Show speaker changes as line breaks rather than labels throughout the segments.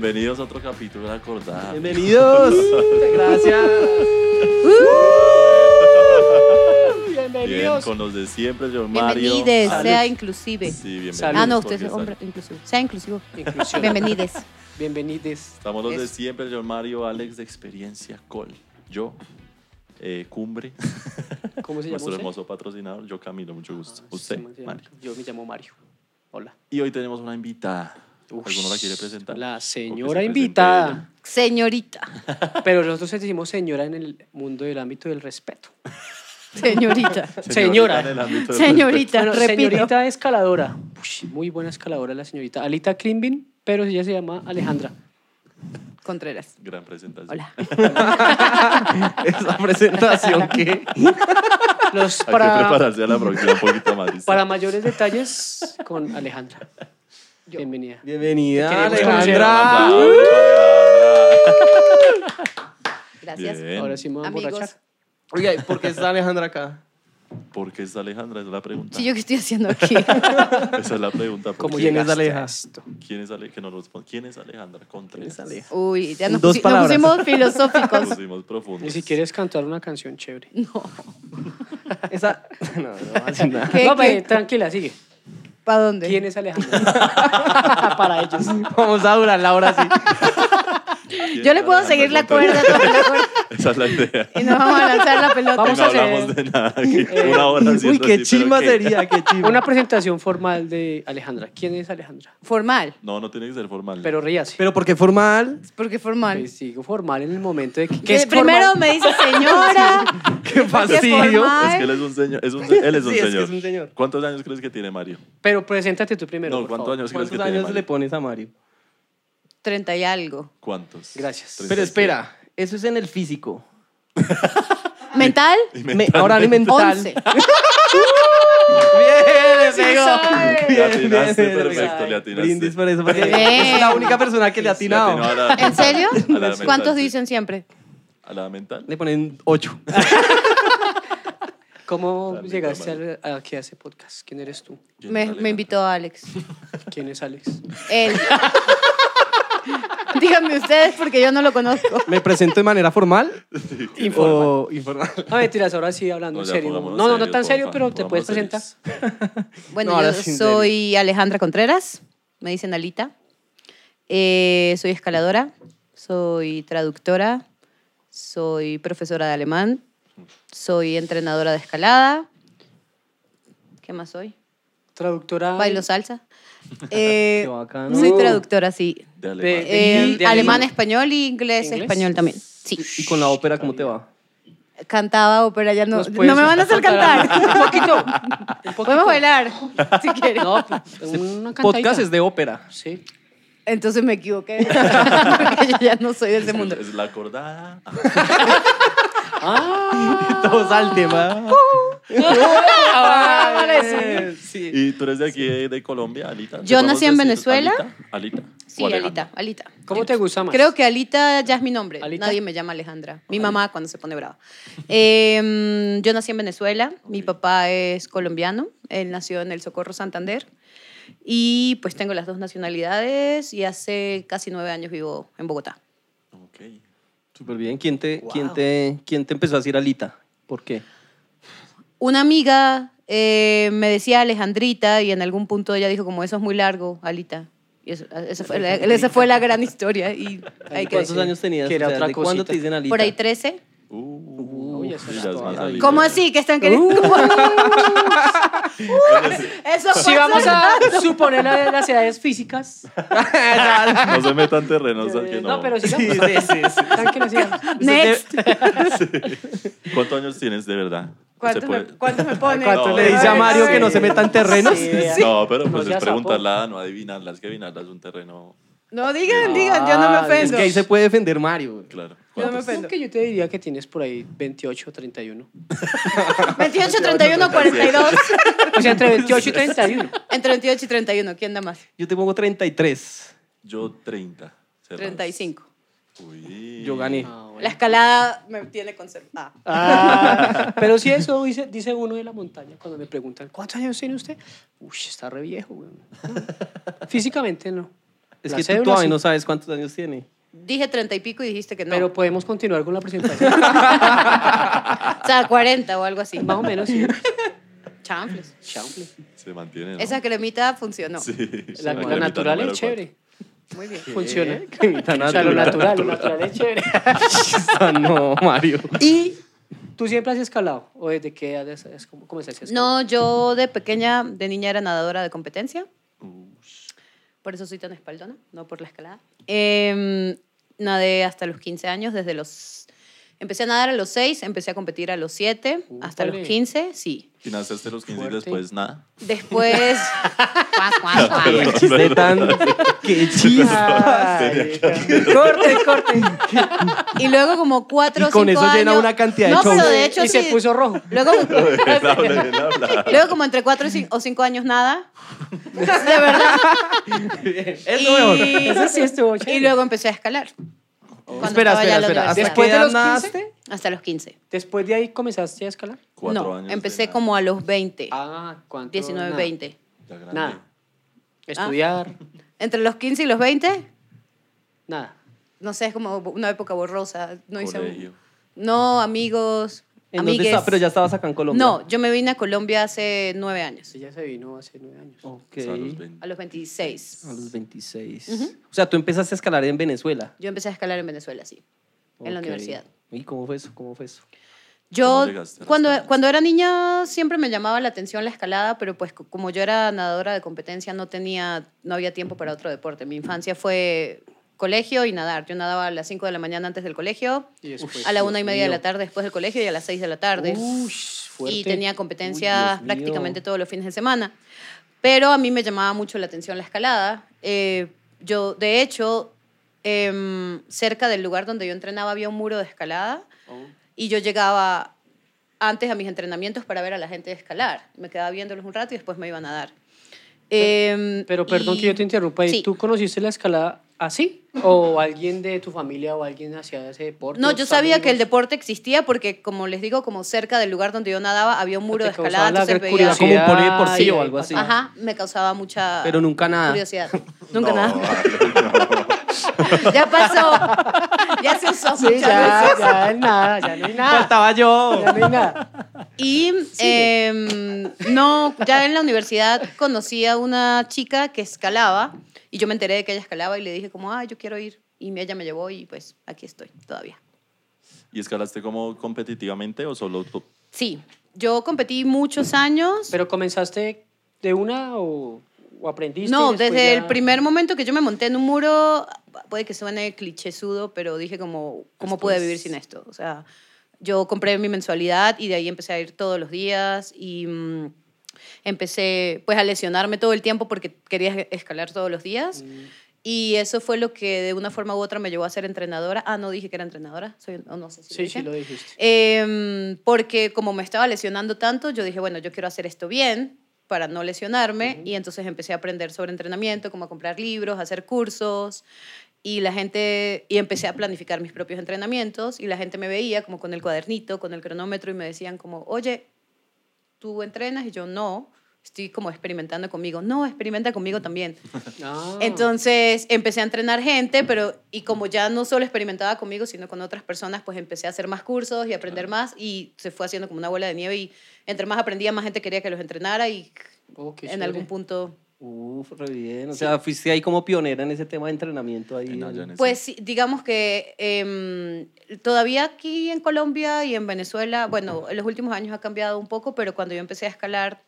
Bienvenidos a otro capítulo de Acordar.
Bienvenidos. Gracias.
Bien,
Bienvenidos.
con los de siempre, señor Mario.
Bienvenides,
Salud.
sea inclusive.
Sí, bienvenidos.
Ah, no, usted es hombre inclusivo. Sea inclusivo.
Inclusión.
Bienvenides.
Bienvenides.
Estamos los de siempre, señor Mario, Alex de Experiencia Col. Yo, eh, Cumbre,
¿Cómo se llama
nuestro
usted?
hermoso patrocinador. Yo, Camilo, mucho gusto.
Ah,
Usted,
sí,
Mario.
Yo me llamo Mario. Hola.
Y hoy tenemos una invitada. ¿Alguno la quiere presentar?
La
¿O que se
señora
presente
invitada.
Señorita.
Pero nosotros decimos señora en el mundo del ámbito del respeto.
Señorita.
Señora.
Señorita,
señorita escaladora. Muy buena escaladora la señorita. Alita Klimbin, pero ella se llama Alejandra.
Contreras.
Gran presentación.
Hola.
Esa presentación que.
Los
Hay que
para,
prepararse a la próxima un poquito más.
para mayores detalles con Alejandra. Bienvenida.
Bienvenida,
Un
Alejandra.
Gracias.
Bien.
Ahora sí me voy a
Amigos.
emborrachar.
Oiga, ¿y ¿por qué está Alejandra acá?
¿Por qué es Alejandra? Esa es la pregunta.
Sí, ¿yo qué estoy haciendo aquí?
Esa es la pregunta. ¿por
¿Cómo
qué?
¿Quién es
llegaste a
Aleja?
esto?
¿Quién es, Ale- que nos responde? ¿Quién es Alejandra Contreras?
¿Quién es Aleja?
Uy, ya nos,
dos
pusi- nos
palabras.
pusimos filosóficos.
Pusimos profundos.
Y si quieres cantar una canción chévere.
No.
Esa. No, no, así nada.
¿Qué,
no,
qué?
pues, tranquila, sigue.
¿Para dónde?
¿Quién es Alejandra? Para ellos.
Vamos a durar la hora así.
¿Quién
Yo le puedo seguir la cuerda toda la cuerda
Esa es la idea.
y nos vamos a lanzar la pelota.
Vamos
no
a hacer-
hablamos de nada. aquí.
Eh,
Una hora
Uy, qué
así, ¿qué?
sería, qué chimba.
Una presentación formal de Alejandra. ¿Quién es Alejandra?
Formal.
No, no tiene que ser formal.
Pero ríase.
Pero ¿por qué formal?
¿Por qué formal?
Pues digo formal en el momento de que... ¿qué
Eh,
es
Primero
formal?
me dice señora.
Qué fastidio.
es que él es un señor. Es un, él es un
Sí, es que
señor.
es un señor.
¿Cuántos años crees que tiene Mario?
Pero preséntate tú primero,
no,
por
¿cuántos
favor.
años crees que
¿Cuántos
tiene
años le
Mario?
pones a Mario?
30 y algo.
¿Cuántos?
Gracias.
Pero espera, eso es en el físico.
¿Mental?
Y
Me-
mentalmente.
ahora ni mental.
11.
Bien,
Sí
pegó.
sabe.
Le
Bien,
atinaste,
bien,
perfecto,
bien.
le atinaste.
Brindis por eso, porque
Bien.
es la única persona que le ha
Le
atinado.
atinó a la-
¿En serio?
a la mental,
¿Cuántos
sí.
dicen siempre?
¿A la mental?
Le ponen ocho.
¿Cómo
Dale,
llegaste
dale.
a, a que hace podcast? ¿Quién eres tú?
¿Quién
Me, invitó Alex.
¿Quién es Alex?
Él. Díganme ustedes porque yo no lo conozco.
¿Me presento de manera formal?
Informal.
O informal.
No, mentiras, ahora sí hablando
No,
en
ya
serio. No,
pongámonos
no, no,
serios,
tan serio,
porfa,
pero te puedes presentar.
Bueno,
No, ahora
yo
sí,
soy Alejandra Contreras, me dicen Alita. Eh, soy escaladora, soy traductora, soy profesora de alemán, soy entrenadora de escalada. ¿Qué más soy?
Traductora.
Bailo salsa. Eh,
Qué
soy traductora, sí.
De alemán.
De-
Eh,
de
alemán,
alemán.
español y inglés,
¿Inglés?
español también. Sí.
¿Y con la ópera cómo te va?
Cantaba ópera, ya no,
¿Nos
no me van a hacer cantar.
Un poquito. Un poquito.
Podemos bailar, si quieren.
No, pues, una cantadita.
Podcast es de ópera.
Sí.
Entonces me equivoqué. Porque yo ya no soy de ese mundo.
Es la acordada.
Ah,
Todos al tema.
vale, sí.
Sí.
¿Y tú eres de aquí, de, de Colombia, Alita? ¿Te
Yo nací en Venezuela.
¿Alita? ¿Alita?
Sí. Alita, Alita.
¿Cómo te gusta más?
Creo que Alita ya es mi nombre.
¿Alita?
Nadie me llama Alejandra. Mi mamá cuando se pone brava. Eh, yo nací en Venezuela. Mi papá es colombiano. Él nació en el Socorro Santander. Y pues tengo las dos nacionalidades y hace casi nueve años vivo en Bogotá.
Ok.
Súper bien. ¿Quién te,
Wow.
quién, te, ¿Quién te empezó a decir Alita? ¿Por qué?
Una amiga eh, me decía Alejandrita y en algún punto ella dijo como eso es muy largo, Alita. Y eso- esa, fue la, esa fue la gran historia. Y hay que
¿Cuántos
decir.
años tenías?
que
O sea,
otra
¿de ¿Cuándo te dicen Alita?
Por ahí 13.
Uh,
Uy, eso es.
¿Cómo así? ¿Que están queriendo? Eso
Si vamos a suponer la- las edades físicas.
No se metan terrenos que no.
No, pero
Sí,
sigamos.
sí, sí. sí.
Tranquilo, sigamos.
Next.
¿Cuántos años tienes de verdad?
¿Cuántos
¿Se
me,
puede?
cuántos me pone?
¿Cuánto
No,
le dice a Mario
sí.
que no se meta en terrenos?
Sí.
No, pero pues es preguntarla, no adivinarla. Es que adivinarla es un terreno,
No, digan, digan, yo no me
Ah,
Es
ofendo.
que ahí se puede defender Mario.
claro.
Yo no me
¿Cuántos?
ofendo.
Creo que yo te diría que tienes por ahí 28 o 31.
28, 31, 42.
O sea, entre 28 y 31.
Entre 28 y 31, ¿quién da más?
Yo te pongo 33.
Yo 30. cerrados.
35.
Uy.
Yo gané.
Ah, bueno.
La escalada me tiene conservada.
Ah, pero si eso dice, dice uno de la montaña cuando me preguntan, ¿cuántos años tiene usted? Uy, está re viejo, güey. Físicamente no.
Es
La
que tú
cédula,
todavía
sí.
no sabes cuántos años tiene.
Dije treinta y pico y dijiste que no.
Pero podemos continuar con la presentación.
o sea, 40 o algo así.
Más o menos, sí.
Chanfles.
Chanfle.
Se mantiene. ¿no?
Esa cremita funcionó.
Sí.
La, la
cremita
natural es chévere.
Muy bien.
Funciona.
Tan
O sea, lo natural, lo natural es chévere.
Ah, no, Mario.
¿Y tú siempre has escalado? ¿O desde qué edad es, es como, comenzaste a escalar?
No, yo de pequeña, de niña era nadadora de competencia. Por eso soy tan espaldona, no por la escalada. Em, nadé hasta los 15 años, desde los... Empecé a nadar a los 6, empecé a competir a los 7, hasta los
Úpale.
15, sí.
Y naciste a los 15 y después nada.
Después...
Chiste tan... ¡Qué chiste!
Corte, corte.
y luego como 4
Y
o 5
con eso
años...
llena una cantidad de
No,
shows.
pero de hecho
y se puso rojo.
Luego, como entre 4 o 5 años nada. De verdad.
Es lo mejor.
Y,
Eso sí estuvo
y luego empecé a escalar. Cuando
Espera,
estaba ya
espera,
en la
espera. ¿Hasta
universidad.
Después
qué
de
edad
los 15?
nadaste?
Hasta los 15.
Después de ahí comenzaste a escalar.
Cuatro
no,
años. de
empecé
nada.
como a los 20,
Ah, ¿cuánto?
19,
Nada.
20.
Ya grande.
Nada. Estudiar,
Entre los 15 y los 20,
nada.
no sé, es como una época borrosa. No hice
Colegio.
No, amigos,
¿En dónde está? Pero ya estabas acá en Colombia.
No, yo me vine a Colombia hace nueve años,
Ella se vino hace nueve años.
Ok.
O sea, a los 20.
a los 26.
A los 26. O sea, tú empezaste a escalar en Venezuela.
Yo empecé a escalar en Venezuela, sí, en la universidad.
¿Y cómo fue eso? ¿Cómo fue eso?
Yo,
¿Cómo llegaste a las
cuando, cuando era niña, siempre me llamaba la atención la escalada, pero pues co- como yo era nadadora de competencia, no, tenía, no había tiempo para otro deporte. Mi infancia fue colegio y nadar. Yo nadaba a las 5 de la mañana antes del colegio,
Y después.
a la una y media de
mío.
la tarde después del colegio y a las 6 de la tarde. Y tenía
Uy,
competencias
Dios
prácticamente todos los fines de semana. Pero a mí me llamaba mucho la atención la escalada. Eh, yo, de hecho, em, cerca del lugar donde yo entrenaba había un muro de escalada
Oh.
y yo llegaba antes a mis entrenamientos para ver a la gente escalar. Me quedaba viéndolos un rato y después me iban a dar. Em,
Pero perdón
y-
que yo te interrumpa. ¿y
Sí.
¿Tú conociste la escalada así? ¿O alguien de tu familia o alguien hacía ese deporte?
No,
o
yo sabía que el deporte existía porque, como les digo, como cerca del lugar donde yo nadaba había un muro de escalada, entonces veía...
Como un polideportivo
y
o
ahí
algo así.
Ajá, me causaba mucha
Pero nunca nada.
curiosidad. Nunca
No,
nada.
no.
Ya pasó. Ya se usó
Sí, ya,
veces.
ya, nada, ya no hay nada.
Faltaba yo.
Ya no hay nada.
Y em, no, ya en la universidad conocí a una chica que escalaba y yo me enteré de que ella escalaba y le dije como, ah, yo quiero ir. Y ella me llevó y pues aquí estoy todavía.
¿Y escalaste como competitivamente o solo tú?
Sí, yo competí muchos años.
¿Pero comenzaste de una o, o aprendiste?
No,
después
desde
ya-
el primer momento que yo me monté en un muro, puede que suene clichésudo, pero dije como, ¿cómo
Esto
pude vivir sin esto? O sea, yo compré mi mensualidad y de ahí empecé a ir todos los días y mm, empecé pues a lesionarme todo el tiempo porque quería escalar todos los días.
Mm.
Y eso fue lo que de una forma u otra me llevó a ser entrenadora. Ah, no dije que era entrenadora, soy, o no sé si
Sí,
dije.
sí, lo dijiste.
Em, porque como me estaba lesionando tanto, yo dije, bueno, yo quiero hacer esto bien para no lesionarme y entonces empecé a aprender sobre entrenamiento, como a comprar libros, a hacer cursos y la gente y empecé a planificar mis propios entrenamientos y la gente me veía como con el cuadernito, con el cronómetro y me decían como, "Oye, ¿tú entrenas?" y yo, "No." Estoy como experimentando conmigo. No, experimenta conmigo también.
Ah.
Entonces empecé a entrenar gente, pero y como ya no solo experimentaba conmigo, sino con otras personas, pues empecé a hacer más cursos y aprender más y se fue haciendo como una bola de nieve y entre más aprendía, más gente quería que los entrenara y
Oh,
en
chévere.
algún punto...
Uf, re bien. O sea, fuiste ahí como pionera en ese tema de entrenamiento ahí.
Allá en
Pues sí, digamos que em, todavía aquí en Colombia y en Venezuela, bueno, en los últimos años ha cambiado un poco, pero cuando yo empecé a escalar,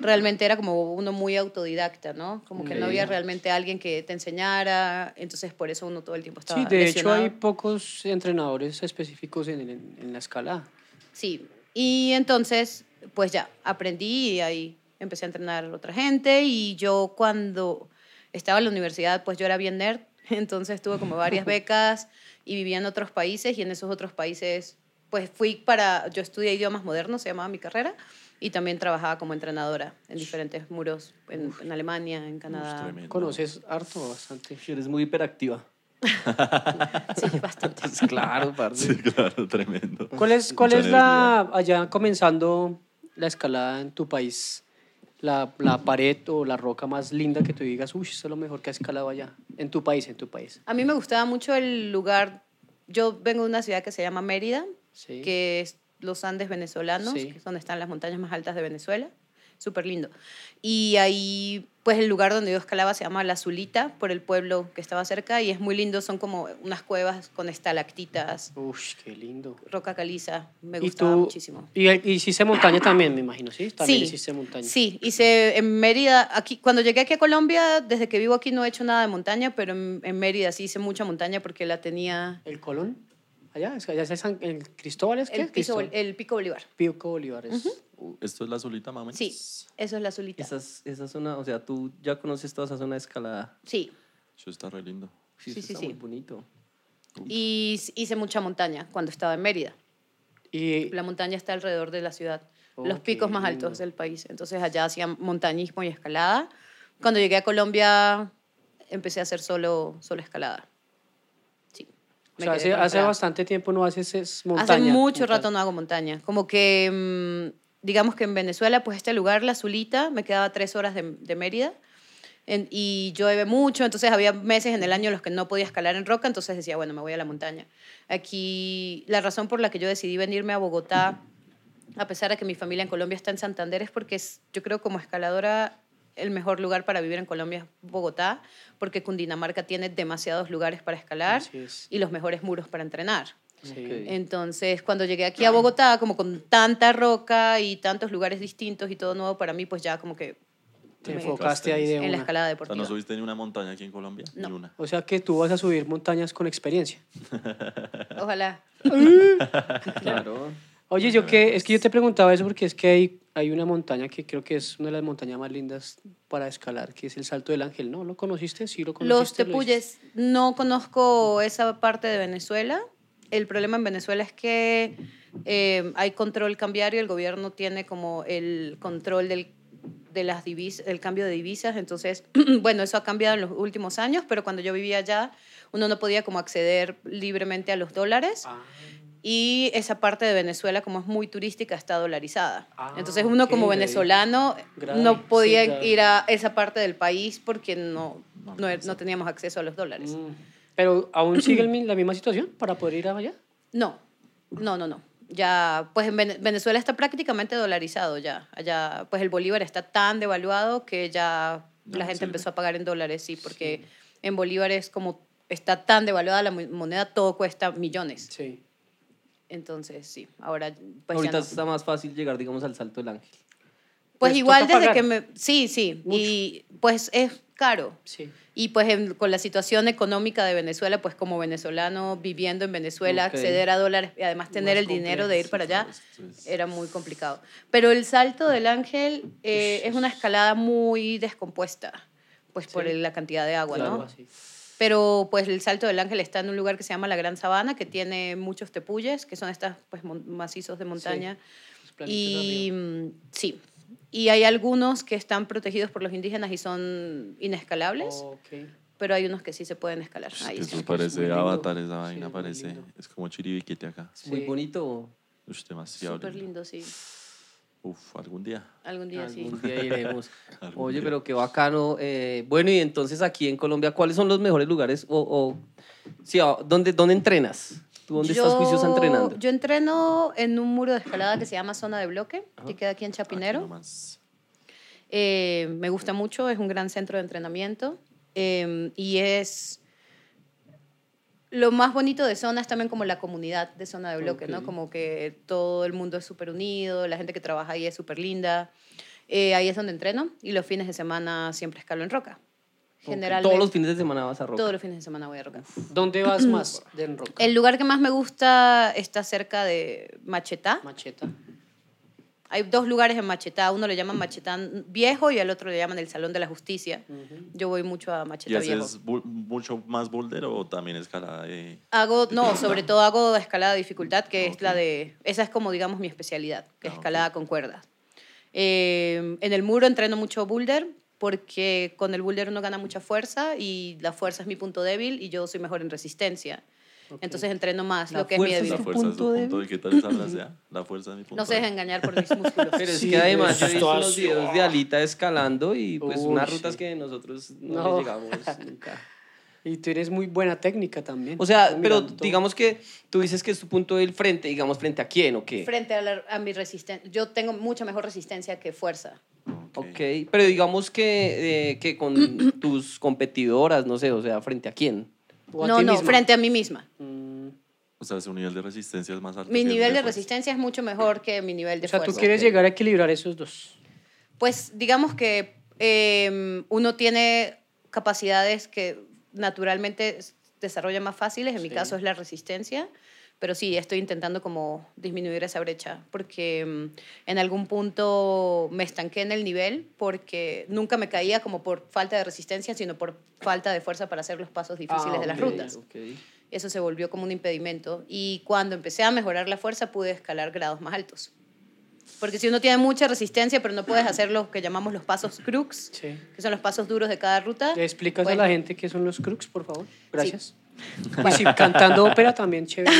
realmente era como uno muy autodidacta, ¿no? Como que no había realmente alguien que te enseñara, entonces por eso uno todo el tiempo estaba
Sí, de hecho
lesionado.
hay pocos entrenadores específicos en, en- en la escalada.
Sí, y entonces, pues ya, aprendí y ahí empecé a entrenar a otra gente y yo cuando estaba en la universidad, pues yo era bien nerd, entonces tuve como varias becas y vivía en otros países y en esos otros países, pues fui para, yo estudié idiomas modernos, se llamaba mi carrera, y también trabajaba como entrenadora en diferentes muros en, en Alemania, en Canadá.
Conoces harto, bastante.
Eres muy hiperactiva.
Sí, bastante.
claro, parce.
Sí, claro, tremendo.
¿Cuál es, cuál
Mucha
es la, allá comenzando la escalada en tu país? La, la pared o la roca más linda que tú digas, uy, eso es lo mejor que has escalado allá? En tu país, en tu país.
A mí me gustaba mucho el lugar. Yo vengo de una ciudad que se llama Mérida,
Sí.
que es los Andes venezolanos,
Sí.
que es donde están las montañas más altas de Venezuela. Súper lindo. Y ahí, pues el lugar donde yo escalaba se llama La Zulita, por el pueblo que estaba cerca, y es muy lindo. Son como unas cuevas con estalactitas,
Uy, qué lindo.
roca caliza. Me
¿Y
gustaba
tú-
muchísimo.
Y, y hiciste montaña también, me imagino, ¿sí? También
Sí,
hiciste montaña.
Sí, hice en Mérida, aquí, cuando llegué aquí a Colombia, desde que vivo aquí no he hecho nada de montaña, pero en, en Mérida sí hice mucha montaña porque la tenía
¿El Colón? Allá, es, allá es San, el Cristóbal, ¿es qué?
el, piso, el Pico Bolívar.
Pico Bolívar. es-
Esto es la solita, mami.
Sí, eso es la Zulita.
Esa, es- esa zona, o sea, tú ya conoces toda esa zona de escalada.
Sí,
Eso está re lindo.
Sí,
Sí, sí,
está
sí.
muy bonito.
y hice mucha montaña cuando estaba en Mérida.
Y
La montaña está alrededor de la ciudad,
Oh,
los picos más
lindo.
altos del país. Entonces allá hacía montañismo y escalada. Cuando llegué a Colombia empecé a hacer solo, solo escalada.
O sea, hace, hace bastante tiempo no haces es montaña.
Hace mucho
montaña.
rato no hago montaña. Como que, mm, digamos que en Venezuela, pues este lugar, La Zulita, me quedaba tres horas de, de Mérida. En- y llueve mucho, entonces había meses en el año en los que no podía escalar en roca, entonces decía, bueno, me voy a la montaña. Aquí, la razón por la que yo decidí venirme a Bogotá, a pesar de que mi familia en Colombia está en Santander, es porque es, yo creo como escaladora el mejor lugar para vivir en Colombia es Bogotá, porque Cundinamarca tiene demasiados lugares para escalar
es.
y los mejores muros para entrenar.
Sí.
Entonces, cuando llegué aquí a Bogotá, como con tanta roca y tantos lugares distintos y todo nuevo para mí, pues ya como que
Te
me-
enfocaste ahí de
en la escalada
O sea,
deportiva.
¿no subiste ni una montaña aquí en Colombia?
No.
Ni una.
O sea que tú vas a subir montañas con experiencia.
Ojalá.
Claro.
Oye, yo que es que yo te preguntaba eso porque es que hay, hay una montaña que creo que es una de las montañas más lindas para escalar, que es el Salto del Ángel, ¿no? ¿Lo conociste? Sí, lo conociste.
Los
lo
tepuyes, no conozco esa parte de Venezuela. El problema en Venezuela es que eh, hay control cambiario, el gobierno tiene como el control del, de las divisas, el cambio de divisas, entonces, bueno, eso ha cambiado en los últimos años, pero cuando yo vivía allá, uno no podía como acceder libremente a los dólares.
Ah,
Y esa parte de Venezuela, como es muy turística, está dolarizada.
Ah,
Entonces uno
ok,
como venezolano
Grave,
no
sí,
podía
grave.
ir a esa parte del país porque no,
No
no, no teníamos acceso a los dólares.
mm. Pero aún sigue la misma situación para poder ir allá.
No, no, no, no. Ya, pues en Vene- Venezuela está prácticamente dolarizado ya. Allá, pues el bolívar está tan devaluado que ya
Ya
la
no
gente empezó a pagar en dólares, sí, porque en bolívares como está tan devaluada la mo- moneda, todo cuesta millones.
Sí.
Entonces, sí, ahora pues
Ahorita
no.
está más fácil llegar, digamos, al Salto del Ángel.
Pues
Pues
igual desde
pagar.
que me... Sí, sí. Y pues es caro.
Sí.
Y pues en- con la situación económica de Venezuela, pues como venezolano viviendo en Venezuela, acceder a dólares y además tener
Más
el dinero de ir para allá, era muy complicado. Pero el salto del ángel eh, es una escalada muy descompuesta, pues por
Sí.
la cantidad de agua,
Claro,
¿no?
así.
Pero pues el Salto del Ángel está en un lugar que se llama la Gran Sabana, que tiene muchos tepuyes, que son estas pues macizos de montaña.
Planitos
y mm, sí, y hay algunos que están protegidos por los indígenas y son inescalables, pero hay unos que sí se pueden escalar.
Es
Ahí
eso
es
parece
lindo.
avatar, esa
Sí,
vaina
es
parece. Es como chiribiquete acá.
Es muy
Sí.
bonito.
Demasiado
Súper
lindo.
lindo, sí.
Uf, algún día.
Algún día sí.
Algún día iremos.
Algún
Oye,
día.
pero qué bacano. Eh, bueno, y entonces aquí en Colombia, ¿cuáles son los mejores lugares? O, o sí, ah, ¿dónde, ¿Dónde entrenas? ¿Tú dónde estás juiciosa entrenando?
Yo entreno en un muro de escalada que se llama Zona de Bloque, que queda aquí en
Aquí
Chapinero.
nomás.
Eh, me gusta mucho, es un gran centro de entrenamiento eh, y es lo más bonito de zona es también como la comunidad de zona de bloque,
Ok.
¿no? Como que todo el mundo es súper unido, la gente que trabaja ahí es súper linda. Eh, ahí es donde entreno y los fines de semana siempre escalo en roca. Generalmente.
Todos los fines de semana vas a rock.
todos los fines de semana voy a roca.
¿Dónde vas más de en roca?
El lugar que más me gusta está cerca de Machetá.
Macheta.
Hay dos lugares en Machetá. Uno le llaman Machetá Viejo y al otro le llaman el Salón de la Justicia. Yo voy mucho a
¿Y
Machetá Viejo.
haces mucho más boulder o también escalada de.?
Hago, no, sobre todo hago escalada de dificultad, que es
Ok.
la de, esa es como digamos mi especialidad, que es
Ah, ok.
escalada con cuerdas. Eh, en el muro entreno mucho boulder, porque con el boulder uno gana mucha fuerza y la fuerza es mi punto débil y yo soy mejor en resistencia. Entonces entreno más
La
lo que es mi
es
La
debilidad.
fuerza es tu
punto
punto de qué tal esa frase? La fuerza es mi punto
No se dejen
débil.
engañar por mis músculos.
Pero es
Sí,
que además yo he visto los videos de. Alita escalando y pues
Uy,
unas
sí.
rutas que nosotros no,
No.
le llegamos nunca.
Y tú tienes muy buena técnica también.
O sea, pero
todo.
digamos que tú dices que es tu punto del frente, digamos, frente a quién o qué.
Frente a, la- a mi resistencia. Yo tengo mucha mejor resistencia que fuerza.
Ok, pero digamos que, eh, que con tus competidoras, no sé, o sea, frente a quién.
O a
No,
ti
no,
misma.
frente a mí misma.
Mm,
O sea, su nivel de resistencia es más alto.
Mi nivel de
fuerza.
resistencia es mucho mejor que mi nivel de
o sea, tú
fuerza.
quieres
ok.
llegar a equilibrar esos dos.
Pues digamos que eh, uno tiene capacidades que naturalmente desarrolla más fáciles, en mi
Sí.
caso es la resistencia, pero sí, estoy intentando como disminuir esa brecha, porque mm, en algún punto me estanqué en el nivel, porque nunca me caía como por falta de resistencia, sino por falta de fuerza para hacer los pasos difíciles
Ah,
de las rutas. Eso se volvió como un impedimento. Y cuando empecé a mejorar la fuerza, pude escalar grados más altos. Porque si uno tiene mucha resistencia, pero no puedes hacer lo que llamamos los pasos crux,
Sí.
que son los pasos duros de cada ruta.
¿Le explicas
pues,
a la gente qué son los crux, por favor? Gracias. Si cantando ópera también chévere.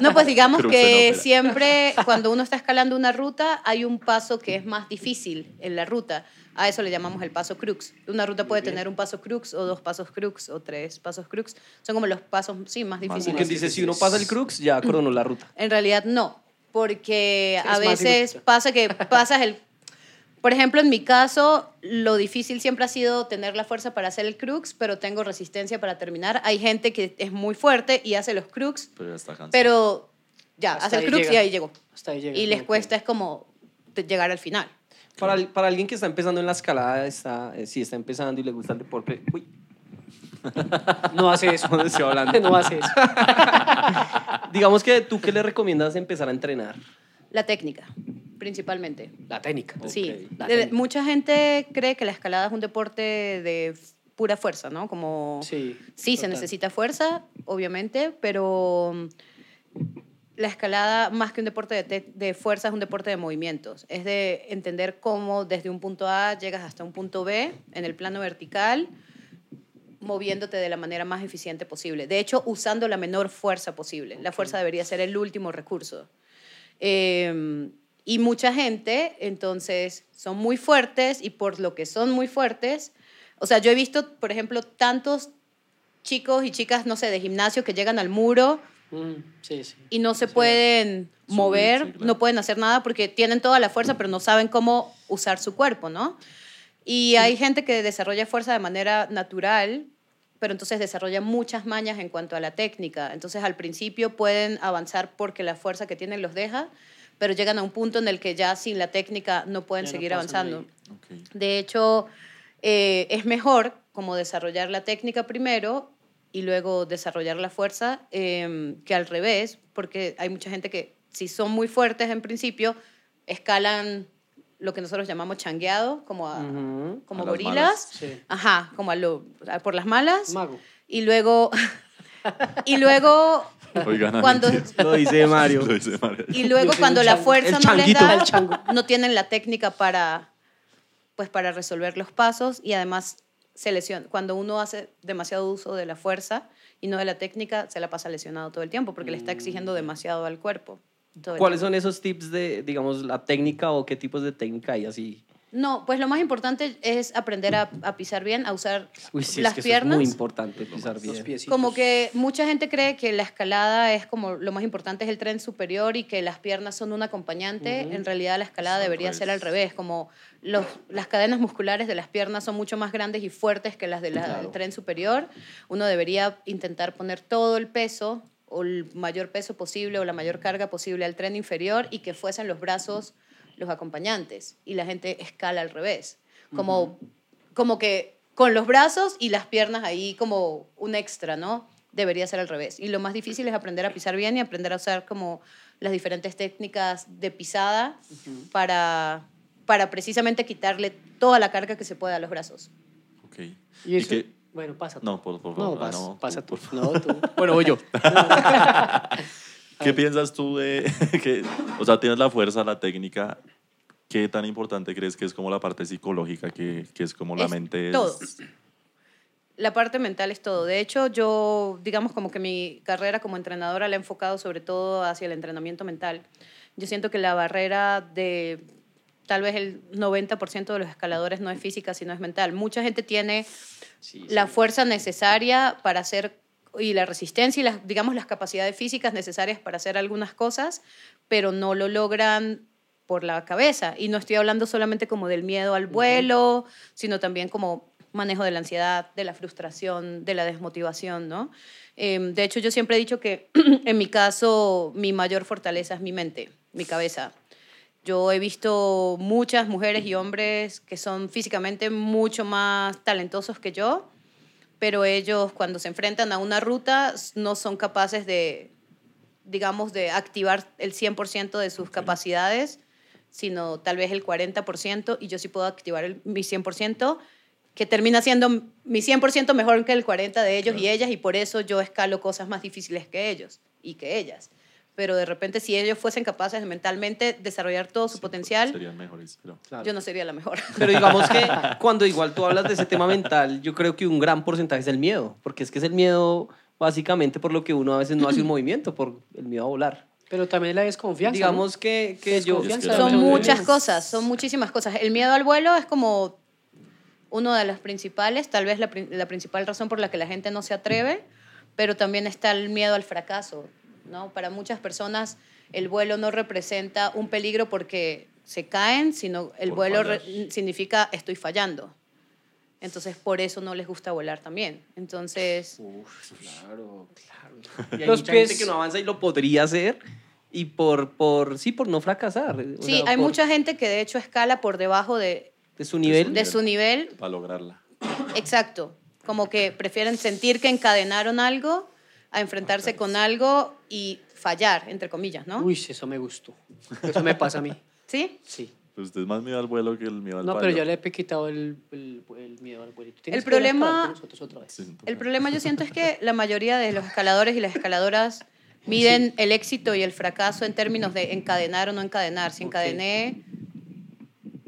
No, pues digamos que siempre cuando uno está escalando una ruta, hay un paso que es más difícil en la ruta. A eso le llamamos el paso crux. Una ruta puede tener un paso crux o dos pasos crux o tres pasos crux. Son como los pasos, sí, más difíciles.
que dice, si uno pasa el crux, ya cronó la ruta.
En realidad no, porque
Sí,
a veces pasa que pasas el... Por ejemplo, en mi caso, lo difícil siempre ha sido tener la fuerza para hacer el crux, pero tengo resistencia para terminar. Hay gente que es muy fuerte y hace los crux,
Pero ya está cansado.
pero ya,
Hasta
hace el crux
llega.
y ahí llegó.
Hasta ahí llega.
Y les cuesta es como llegar al final.
Para, para alguien que está empezando en la escalada, está, eh, si está empezando y le gusta el deporte, uy,
No hace eso.
¿dónde estoy hablando?
No hace eso.
Digamos que tú, ¿qué le recomiendas empezar a entrenar?
La técnica, principalmente.
La técnica.
Sí,
La
De-
técnica.
mucha gente cree que la escalada es un deporte de pura fuerza, ¿no? Como
Sí.
Sí, se necesita fuerza, obviamente, pero mm, la escalada, más que un deporte de, de fuerza, es un deporte de movimientos. Es de entender cómo desde un punto A llegas hasta un punto B en el plano vertical, moviéndote de la manera más eficiente posible. De hecho, usando la menor fuerza posible. La fuerza debería ser el último recurso. Eh, y mucha gente, entonces, son muy fuertes y por lo que son muy fuertes, o sea, yo he visto, por ejemplo, tantos chicos y chicas, no sé, de gimnasio que llegan al muro
Mm, sí, sí.
y no se pueden mover,
claro.
no pueden hacer nada porque tienen toda la fuerza, pero no saben cómo usar su cuerpo, ¿no? Y hay gente que desarrolla fuerza de manera natural, pero entonces desarrolla muchas mañas en cuanto a la técnica. Entonces al principio pueden avanzar porque la fuerza que tienen los deja, pero llegan a un punto en el que ya sin la técnica no pueden
Ya
seguir avanzando. De hecho, eh, es mejor como desarrollar la técnica primero y luego desarrollar la fuerza eh, que al revés, porque hay mucha gente que si son muy fuertes en principio, escalan lo que nosotros llamamos changueado, como, a-
Ujú.
como
A las
gorilas.
malas.
Sí.
Ajá, como a lo, a- por las malas.
Mago.
Y luego, y luego,
Oigan,
cuando,
Lo dice Mario.
lo dice Mario.
y luego cuando la fuerza
El
no les da, no tienen la técnica para, pues, para resolver los pasos y además se lesiona. Cuando uno hace demasiado uso de la fuerza y no de la técnica, se la pasa lesionado todo el tiempo porque le está exigiendo demasiado al cuerpo.
¿Cuáles son esos tips de, digamos, la técnica o qué tipos de técnica hay así?
No, pues lo más importante es aprender a, a pisar bien, a usar
Uy, sí,
las
es que eso
piernas.
es muy importante pisar bien.
Como que mucha gente cree que la escalada es como lo más importante es el tren superior y que las piernas son un acompañante. En realidad la escalada
Es al
debería ser al revés, como los, las cadenas musculares de las piernas son mucho más grandes y fuertes que las del
Claro.
tren superior. Uno debería intentar poner todo el peso o el mayor peso posible o la mayor carga posible al tren inferior y que fuesen los brazos los acompañantes. Y la gente escala al revés. Como, como que con los brazos y las piernas ahí como un extra, ¿no? Debería ser al revés. Y lo más difícil es aprender a pisar bien y aprender a usar como las diferentes técnicas de pisada para, para precisamente quitarle toda la carga que se pueda a los brazos.
Ok.
Y eso,
qué-
bueno, pasa tú.
No, por, por
No,
favor. ah,
vas-
no,
pasa
por-
tú.
por-
No, tú. Bueno, voy yo.
¿Qué piensas tú de que, o sea, tienes la fuerza, la técnica? ¿Qué tan importante crees que es como la parte psicológica, que, que es como la
Es
mente? es-
todo. La parte mental es todo. De hecho, yo, digamos como que mi carrera como entrenadora la he enfocado sobre todo hacia el entrenamiento mental. Yo siento que la barrera de tal vez el 90% de los escaladores no es física, sino es mental. Mucha gente tiene
Sí,
la
sí.
fuerza necesaria para hacer y la resistencia y las digamos las capacidades físicas necesarias para hacer algunas cosas, pero no lo logran por la cabeza y no estoy hablando solamente como del miedo al vuelo, sino también como manejo de la ansiedad, de la frustración, de la desmotivación, ¿no? Em, de hecho, yo siempre he dicho que en mi caso mi mayor fortaleza es mi mente, mi cabeza. Yo he visto muchas mujeres y hombres que son físicamente mucho más talentosos que yo, pero ellos cuando se enfrentan a una ruta no son capaces de, digamos, de activar el 100% de sus capacidades, sino tal vez el 40%, y yo sí puedo activar el, mi 100%, que termina siendo mi 100% mejor que el 40% de ellos y ellas, y por eso yo escalo cosas más difíciles que ellos y que ellas. Pero de repente, si ellos fuesen capaces de mentalmente desarrollar todo su
Sí,
potencial,
Serían mejores, pero...
Claro.
yo no sería la mejor.
Pero digamos que cuando igual tú hablas de ese tema mental, yo creo que un gran porcentaje es el miedo, porque es que es el miedo básicamente por lo que uno a veces no hace un movimiento, por el miedo a volar.
Pero también la desconfianza. ¿no?
Digamos que, que yo...
Son muchas cosas, son muchísimas cosas. El miedo al vuelo es como una de las principales, tal vez la, la principal razón por la que la gente no se atreve, pero también está el miedo al fracaso. ¿No? Para muchas personas el vuelo no representa un peligro porque se caen, sino el
Por
vuelo significa estoy fallando. Entonces, por eso no les gusta volar también. Entonces,
Uf, claro, claro. Y hay
Los
mucha
pies-
gente que no avanza y lo podría hacer y por, por sí, por no fracasar. o
sí,
sea,
hay
por-
mucha gente que de hecho escala por debajo de,
de su nivel.
de su nivel
Para lograrla.
Exacto. Como que prefieren sentir que encadenaron algo a enfrentarse con algo y fallar, entre comillas, ¿no?
Uy, eso me gustó. Eso me pasa a mí.
¿Sí?
Sí.
Pues usted es más miedo al vuelo que el miedo al
No,
fallo.
pero yo le he quitado el, el, el miedo al vuelito.
El problema-
otra vez.
Sí,
El problema yo siento es que la mayoría de los escaladores y las escaladoras miden el éxito y el fracaso en términos de encadenar o no encadenar. Si encadené,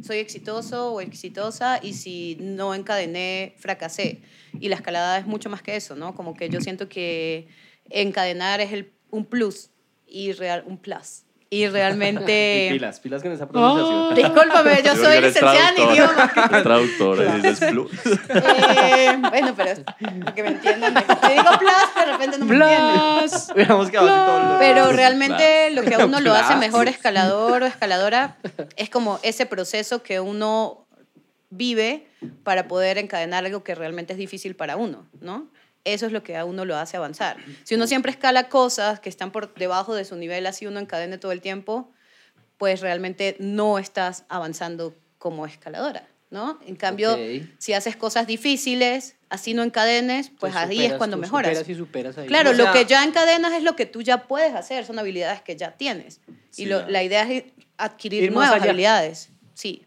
soy exitoso o exitosa y si no encadené, fracasé. Y la escalada es mucho más que eso, ¿no? Como que yo siento que encadenar es el, un plus y real, un plus. Y realmente...
Pilas, pilas con esa pronunciación.
Discúlpame, yo soy licenciada en
traductor.
idiomas.
Traductor, dices plus.
Eh, bueno, pero que me entiendan. Te digo plus, de repente no me entienden.
Plus.
Todos.
Pero realmente lo que a uno lo hace mejor escalador o escaladora es como ese proceso que uno vive para poder encadenar algo que realmente es difícil para uno, ¿no? Eso es lo que a uno lo hace avanzar. Si uno siempre escala cosas que están por debajo de su nivel, así uno encadene todo el tiempo, pues realmente no estás avanzando como escaladora, ¿no? En cambio, si haces cosas difíciles, así no encadenes, pues ahí es cuando mejoras.
Superas y superas ahí.
Claro,
O sea-
lo que ya encadenas es lo que tú ya puedes hacer, son habilidades que ya tienes.
Sí,
y lo- la idea es adquirir nuevas
allá.
habilidades. Sí.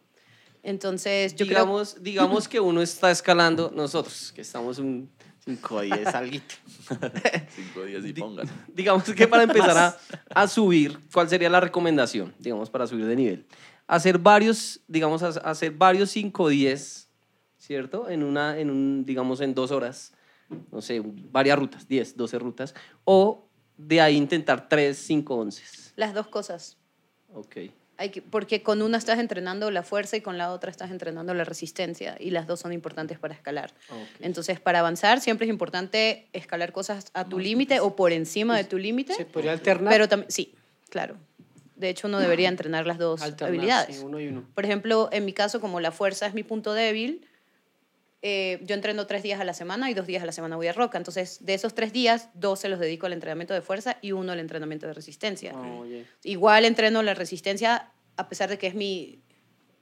Entonces, yo creo...
digamos, digamos que uno está escalando, nosotros, que estamos un 5 10 alguito.
Cinco días y pongan.
Digamos que para empezar a, a subir, ¿cuál sería la recomendación, digamos, para subir de nivel? Hacer varios, digamos, ha- hacer varios 5 10, ¿cierto? En una, en un, digamos, en dos horas, no sé, varias rutas, 10, 12 rutas, o de ahí intentar 3, 5, 11.
Las dos cosas.
Ok.
Hay que, porque con una estás entrenando la fuerza y con la otra estás entrenando la resistencia. Y las dos son importantes para escalar.
ok.
Entonces, para avanzar, siempre es importante escalar cosas a tu límite o por encima de tu límite.
Se podría alternar.
Pero también, sí, claro. De hecho, uno debería entrenar las dos
alternar,
habilidades.
sí, uno y uno.
Por ejemplo, en mi caso, como la fuerza es mi punto débil, eh, yo entreno tres días a la semana y dos días a la semana voy a roca. Entonces, de esos tres días, dos se los dedico al entrenamiento de fuerza y uno al entrenamiento de resistencia.
Oye.
Igual entreno la resistencia a pesar de que es mi,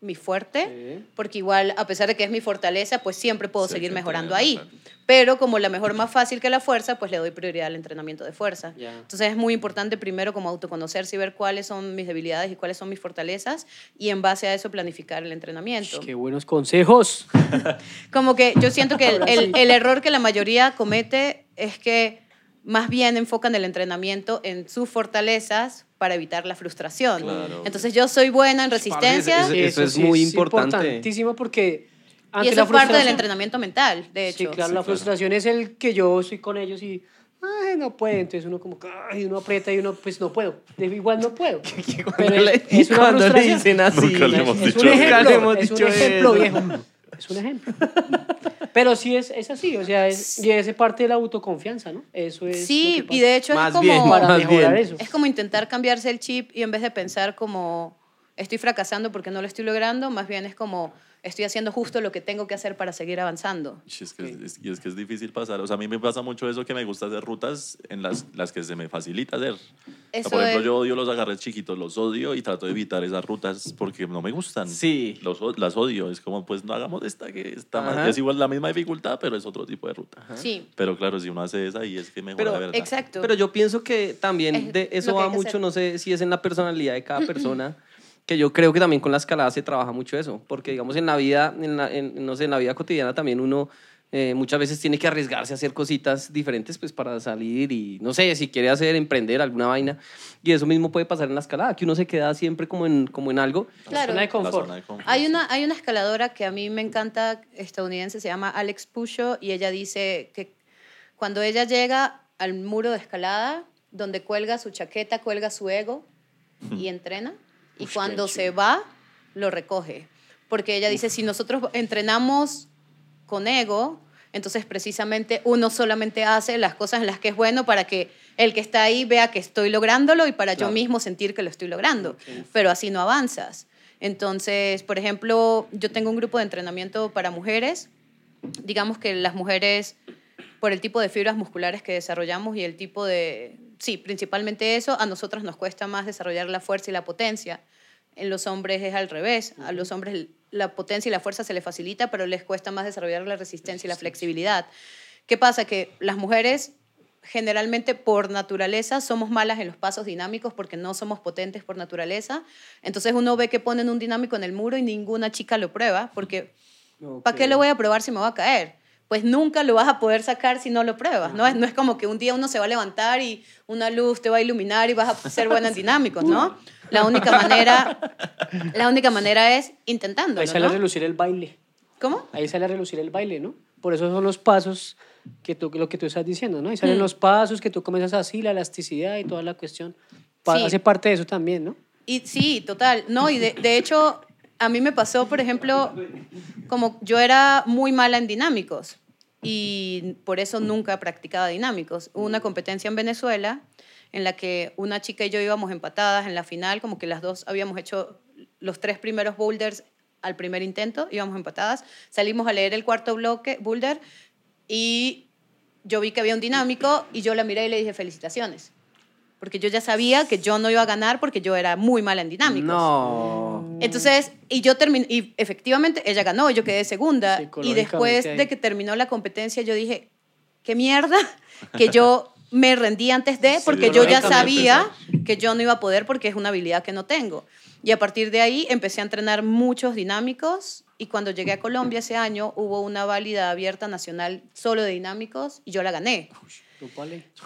mi fuerte,
Sí.
porque igual a pesar de que es mi fortaleza, pues siempre puedo
Sí,
seguir mejorando ahí. Pero como la mejor más fácil que la fuerza, pues le doy prioridad al entrenamiento de fuerza.
Ya.
Entonces es muy importante primero como autoconocerse y ver cuáles son mis debilidades y cuáles son mis fortalezas y en base a eso planificar el entrenamiento.
Qué buenos consejos.
Como que yo siento que el error que la mayoría comete es que más bien enfocan el entrenamiento en sus fortalezas para evitar la frustración.
Claro.
Entonces yo soy buena en resistencia.
Parce, Eso- eso es muy importante.
importantísimo porque ante
y eso
la
es parte del entrenamiento mental, de hecho.
Sí, claro,
Sí,
la
claro.
frustración es el que yo estoy con ellos y ay, no puede, entonces uno como ay, uno aprieta y uno pues no puedo, de- igual no puedo. Pero
Cuando le-
es, es una
cuando le dicen así.
Nunca le hemos
es,
dicho
un
eso.
Nunca le
ejemplo,
hemos
es un
dicho
ejemplo
eso.
viejo. Es un ejemplo. Pero sí es, es así, o sea, es, y es parte de la autoconfianza, ¿no? Eso es.
Sí, y de hecho
Más
es como...
bien,
Para
más
mejorar
bien.
eso.
Es como intentar cambiarse el chip y en vez de pensar como estoy fracasando porque no lo estoy logrando, más bien es como estoy haciendo justo lo que tengo que hacer para seguir avanzando.
Y es, que es, y es que es difícil pasar. O sea, a mí me pasa mucho eso que me gusta hacer rutas en las, las que se me facilita hacer. O sea, por ejemplo,
es-
yo odio los agarres chiquitos, los odio y trato de evitar esas rutas porque no me gustan.
Sí.
Los, las odio. Es como, pues no hagamos esta que está más,
Ajá.
es igual la misma dificultad, pero es otro tipo de ruta.
Sí,
Pero claro, si uno hace esa y es que mejor
Pero,
la verdad.
exacto.
Pero yo pienso que también
Es
de eso va mucho,
hacer.
no sé si es en la personalidad de cada persona, que yo creo que también con la escalada se trabaja mucho eso, porque digamos en la vida, en la, en- no sé, en la vida cotidiana también uno eh, muchas veces tiene que arriesgarse a hacer cositas diferentes pues para salir y no sé, si quiere hacer, emprender alguna vaina, y eso mismo puede pasar en la escalada, que uno se queda siempre como en, como en algo.
claro.
Zona de confort.
zona de confort.
Hay una, hay una escaladora que a mí me encanta, estadounidense, se llama Alex Pusho, y ella dice que cuando ella llega al muro de escalada, donde cuelga su chaqueta, cuelga su ego y entrena, y cuando se va, lo recoge. Porque ella dice, si nosotros entrenamos con ego, entonces precisamente uno solamente hace las cosas en las que es bueno para que el que está ahí vea que estoy lográndolo y para yo mismo sentir que lo estoy logrando. Pero así no avanzas. Entonces, por ejemplo, yo tengo un grupo de entrenamiento para mujeres. Digamos que las mujeres, por el tipo de fibras musculares que desarrollamos y el tipo de, sí, principalmente eso, a nosotros nos cuesta más desarrollar la fuerza y la potencia. En los hombres es al revés. A los hombres la potencia y la fuerza se les facilita, pero les cuesta más desarrollar la resistencia y la flexibilidad. ¿Qué pasa? Que las mujeres generalmente por naturaleza somos malas en los pasos dinámicos porque no somos potentes por naturaleza. Entonces uno ve que ponen un dinámico en el muro y ninguna chica lo prueba porque ¿para qué lo voy a probar si me va a caer? Pues nunca lo vas a poder sacar si no lo pruebas. ¿no? Es, no es como que un día uno se va a levantar y una luz te va a iluminar y vas a ser buena en dinámicos, ¿no? La única manera, la única manera es intentándolo,
Ahí sale a relucir el baile.
¿Cómo?
Ahí sale a relucir el baile, ¿no? Por eso son los pasos que tú, lo que tú estás diciendo, ¿no? Ahí salen
Mm.
los pasos que tú comienzas así, la elasticidad y toda la cuestión. Pa-
Sí.
Hace parte de eso también, ¿no?
Y sí, total. No, y de, de hecho, a mí me pasó, por ejemplo, como yo era muy mala en dinámicos y por eso nunca practicaba dinámicos. Hubo una competencia en Venezuela en la que una chica y yo íbamos empatadas en la final, como que las dos habíamos hecho los tres primeros boulders al primer intento, íbamos empatadas. Salimos a leer el cuarto bloque, boulder, y yo vi que había un dinámico y yo la miré y le dije felicitaciones. Porque yo ya sabía que yo no iba a ganar porque yo era muy mala en dinámicos.
No.
Entonces, y yo terminé, y efectivamente ella ganó, yo quedé segunda. Y después de que terminó la competencia, yo dije, qué mierda, que yo me rendí antes de, porque yo ya sabía que yo no iba a poder porque es una habilidad que no tengo. Y a partir de ahí empecé a entrenar muchos dinámicos y cuando llegué a Colombia ese año hubo una válida abierta nacional solo de dinámicos y yo la gané.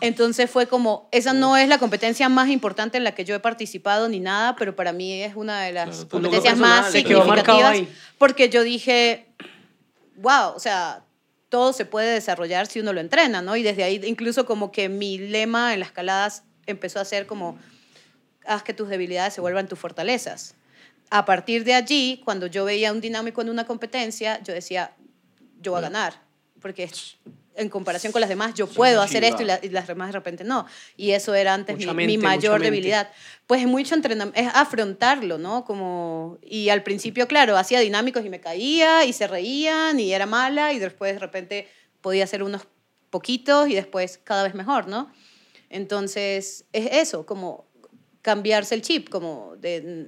Entonces fue como, esa no es la competencia más importante en la que yo he participado ni nada, pero para mí es una de las
Claro,
competencias más significativas porque yo dije, wow, o sea, todo se puede desarrollar si uno lo entrena, ¿no? Y desde ahí incluso como que mi lema en las escaladas empezó a ser como, haz que tus debilidades se vuelvan tus fortalezas. A partir de allí, cuando yo veía un dinámico en una competencia, yo decía, yo voy a ganar, porque en comparación con las demás, yo puedo hacer esto y, la- y las demás de repente no. Y eso era antes mi, mayor debilidad. Pues es mucho entrenamiento, es afrontarlo, ¿no? Como, y al principio, claro, hacía dinámicos y me caía y se reían y era mala y después de repente podía hacer unos poquitos y después cada vez mejor, ¿no? Entonces, es eso, como cambiarse el chip, como de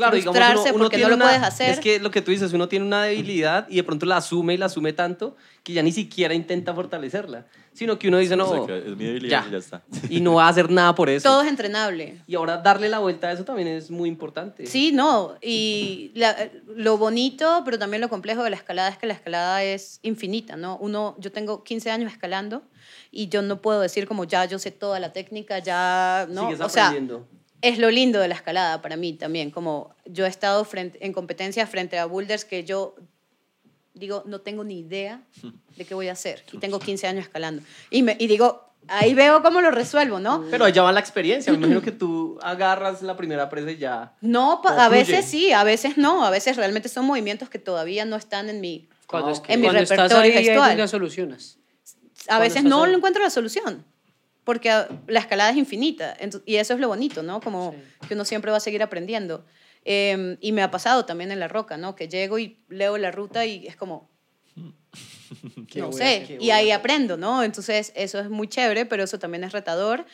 Claro, digamos,
frustrarse
uno, uno
porque
tiene
no lo
una-
puedes hacer.
Es que lo que tú dices, uno tiene una debilidad y de pronto la asume y la asume tanto que ya ni siquiera intenta fortalecerla, sino que uno dice, no,
O sea, es mi debilidad
ya.
y ya está.
y no va a hacer nada por eso.
todo es entrenable.
Y ahora darle la vuelta a eso también es muy importante.
Sí, no, y la- lo bonito, pero también lo complejo de la escalada es que la escalada es infinita, ¿no? Uno, yo tengo 15 años escalando y yo no puedo decir como ya yo sé toda la técnica, ya, ¿no?
Sigues
o sea,
aprendiendo.
Es lo lindo de la escalada para mí también, como yo he estado frente, en competencias frente a boulders que yo digo, no tengo ni idea de qué voy a hacer. Y tengo 15 años escalando. Y, me, y digo, ahí veo cómo lo resuelvo, ¿no?
Pero allá va la experiencia. Me imagino que tú agarras la primera presa y ya.
No, pa-
¿O
a veces sí, a veces no. A veces realmente son movimientos que todavía no están en mi...
Cuando, es
ok.
que-
En mi
cuando estás
repertorio
ahí, ahí es
gestual.
la solucionas.
A veces no
ahí.
lo encuentro la solución. Porque la escalada es infinita. y eso es lo bonito, ¿no? Como que uno siempre va a seguir aprendiendo. Eh, y me ha pasado también en la roca, ¿no? Que llego y leo la ruta y es como,
¿Qué
no sé, y ahí aprendo, ¿no? Entonces eso es muy chévere, pero eso también es retador.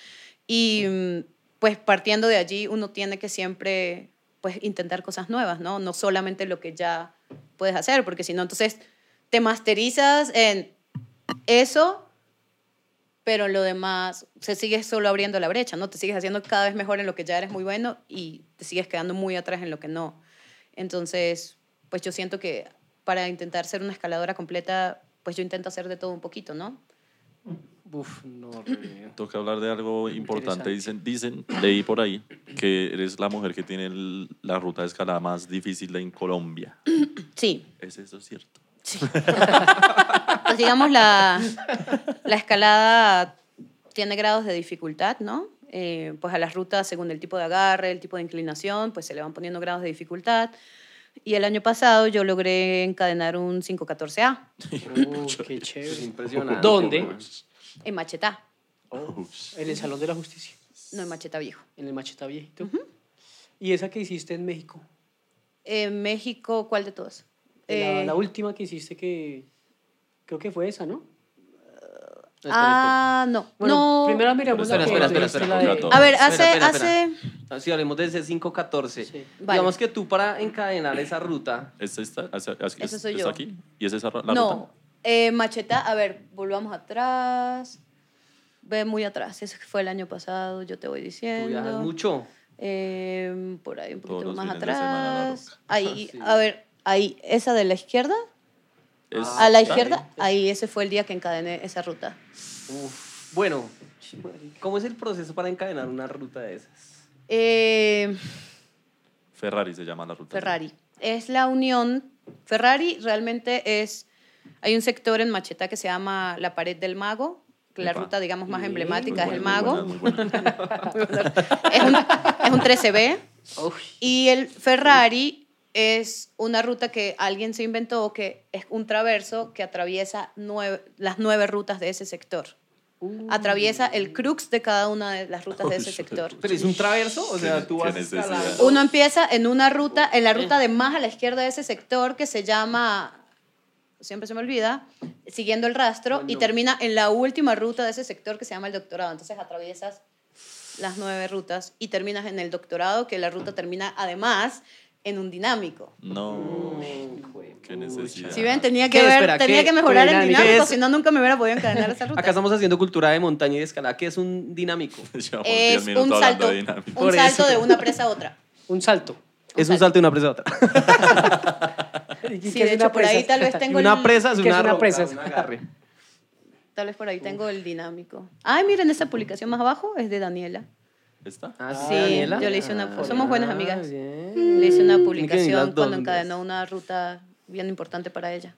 Y mm, pues partiendo de allí uno tiene que siempre pues intentar cosas nuevas, ¿no? No solamente lo que ya puedes hacer, porque si no, entonces te masterizas en eso, pero lo demás se sigue solo abriendo la brecha, ¿no? Te sigues haciendo cada vez mejor en lo que ya eres muy bueno y te sigues quedando muy atrás en lo que no. Entonces, pues yo siento que para intentar ser una escaladora completa, pues yo intento hacer de todo un poquito, ¿no?
Uf, no, re.
Toca hablar de algo importante. Dicen, dicen, leí por ahí que eres la mujer que tiene el- la ruta de escalada más difícil en Colombia.
Sí.
¿Es eso cierto?
Pues digamos, la, la escalada tiene grados de dificultad, ¿no? Eh, pues a las rutas, según el tipo de agarre, el tipo de inclinación, pues se le van poniendo grados de dificultad. Y el año pasado yo logré encadenar un 514A
Oh, qué
Es
chévere.
impresionante.
¿Dónde?
en Machetá,
En el Salón de la Justicia,
no en Machetá Viejo.
en el Macheta Viejito. ¿Y esa que hiciste en México?
En México, ¿cuál de todas?
La,
Eh,
la última que hiciste que... Creo que fue esa, ¿no?
ah, no.
Bueno,
no.
primero miramos
Espera,
la
espera, espera, espera.
de-
Porque a todos.
Ver,
Espera,
hace...
espera,
hace
Ah, Si hablemos de ese 514.
Sí.
Vale.
Digamos que tú para encadenar esa ruta,
¿Es esta? ¿Es, es-
Ese soy yo.
aquí? ¿Y es esa la
no,
ruta?
eh, Macheta, a ver, volvamos atrás. Ve muy atrás. Ese fue el año pasado, yo te voy
tú
diciendo.
viajas mucho.
Eh, por ahí un
Todos
poquito
los
más
semana
atrás.
roca.
Ahí,
Sí.
a ver, ahí, esa de la izquierda.
Es-
a la izquierda, ahí ese fue el día que encadené esa ruta.
Uf. Bueno, ¿cómo es el proceso para encadenar una ruta de esas?
Eh,
Ferrari se llama la ruta.
Ferrari. Es la unión. Ferrari realmente es. Hay un sector en Macheta que se llama la Pared del Mago. La
Epa.
ruta, digamos, más emblemática
Muy
es el Mago.
muy buena, muy buena.
es, un, es un 13B.
Uy.
Y el Ferrari es una ruta que alguien se inventó que es un traverso que atraviesa nueve- las nueve rutas de ese sector. Atraviesa el crux de cada una de las rutas de ese sector.
¿Pero es un traverso? O sea, tú vas escalando.
Uno empieza en una ruta, en la ruta de más a la izquierda de ese sector que se llama, siempre se me olvida, siguiendo el rastro y termina en la última ruta de ese sector que se llama el doctorado. Entonces atraviesas las nueve rutas y terminas en el doctorado, que la ruta termina además en un dinámico.
No, qué necesidad.
Si ven, tenía que ver,
Espera,
tenía que mejorar el
Dinámico.
si no nunca me hubiera podido encadenar esa ruta.
Acá estamos haciendo cultura de montaña y de escalada. ¿Qué es un dinámico?
Llevamos 10
es un salto,
de
un salto de una presa a otra.
Un salto.
Es un salto de una presa a otra.
¿Y qué
Sí, de hecho, por ahí tal vez tengo
una
el,
presa es
¿Qué es
una,
una
roca,
presa?
un agarre.
Tal vez por ahí tengo el dinámico. Ay, miren, esta publicación más abajo es de Daniela.
¿Esta?
Ah,
Sí,
Daniela.
yo le hice una-
Ah,
somos buenas amigas.
bien.
Le hice una publicación cuando encadenó una ruta bien importante para ella.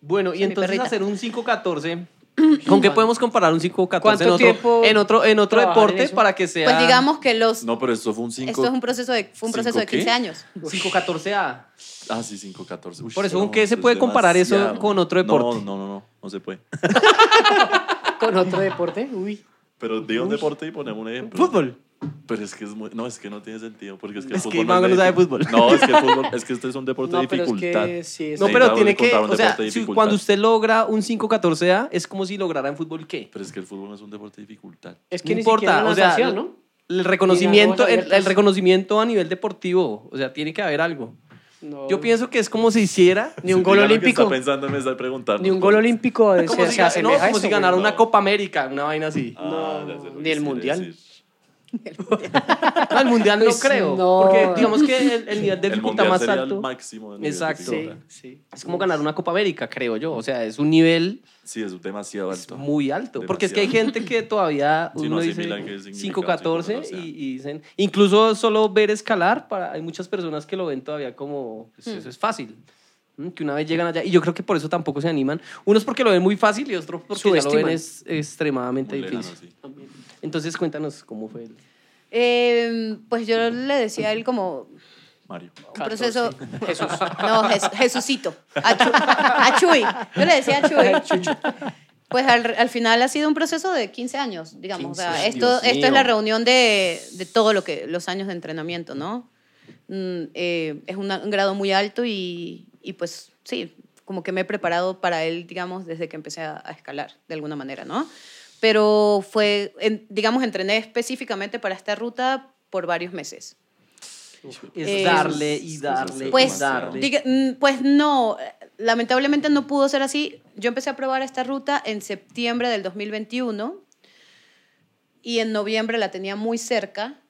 Bueno, y entonces hacer un 514. ¿Con qué podemos comparar un 514 en
¿Cuánto
otro, en otro, en otro
en
deporte
eso?
para que sea
Pues digamos que los
No, pero esto fue un 5.
esto es un proceso de fue un proceso de
¿Cinco qué?
15 años.
514A?
Ah, sí, 514. Uy,
Por eso,
no,
¿con qué se
es
puede comparar eso
demasiado.
con otro deporte?
No, no, no, no, no se puede.
Con otro deporte. Uy.
Pero diga un deporte y ponemos un ejemplo.
Fútbol.
Pero es que es muy, no, es que no tiene sentido porque es que el
Es que
es
no
de
sabe fútbol.
No, es que el fútbol, es que este es un deporte de
No, pero es
dificultad.
que sí,
No, pero tiene que, o sea, si-
dificultad.
cuando usted logra un 514A, es como si lograra en fútbol qué.
Pero es que el fútbol no es un deporte de dificultad.
Es que
no
ni
importa,
siquiera
o sea,
natación, ¿no?
el reconocimiento,
Ni
el, el reconocimiento a nivel deportivo, o sea, tiene que haber algo.
No.
Yo pienso que es como si hiciera,
Ni un
Sí,
gol
que
olímpico.
está pensando en estar preguntando.
Ni un gol olímpico de
como
se,
si,
se
no, como
eso,
si ganara una
no.
Copa América, una vaina así.
Ah, ya sé lo
ni
que
el mundial.
No, el mundial no
Pues
creo,
no.
porque digamos que el, el nivel de dificultad más
sería
alto
el máximo.
Exacto.
Sí, sí.
es como ganar una Copa América, creo yo. O sea, es un nivel
Sí, es demasiado alto.
muy alto. Porque es que hay gente que todavía
Sí,
uno
no
dice
asimilan qué significa
514
514.
y, y dicen, incluso solo ver escalar, para, hay muchas personas que lo ven todavía como, pues,
Hmm.
eso es fácil. Mm, Que una vez llegan allá, y yo creo que por eso tampoco se animan. Unos porque lo ven muy fácil y otros porque ya lo ven es extremadamente
Muy lejano,
difícil.
sí.
Entonces cuéntanos cómo fue. el-
Eh, pues yo le decía a él como
Mario.
un proceso...
Jesús.
No, Jes- Jesucito. A, Chu- a Chuy. Yo le decía a Chuy. Pues al, al final ha sido un proceso de 15 años, digamos. o sea,
15,
esto,
Dios
esto es la reunión de, de todo lo que los años de entrenamiento, ¿no? Mm, eh, es una- un grado muy alto y, y pues sí, como que me he preparado para él, digamos, desde que empecé a, a escalar, de alguna manera, ¿no? Pero fue, en- digamos, entrené específicamente para esta ruta por varios meses.
Es
Eh,
darle y darle
Pues,
y darle.
diga- mm, pues no, lamentablemente no pudo ser así. Yo empecé a probar esta ruta en septiembre del 2021 y en noviembre la tenía muy cerca,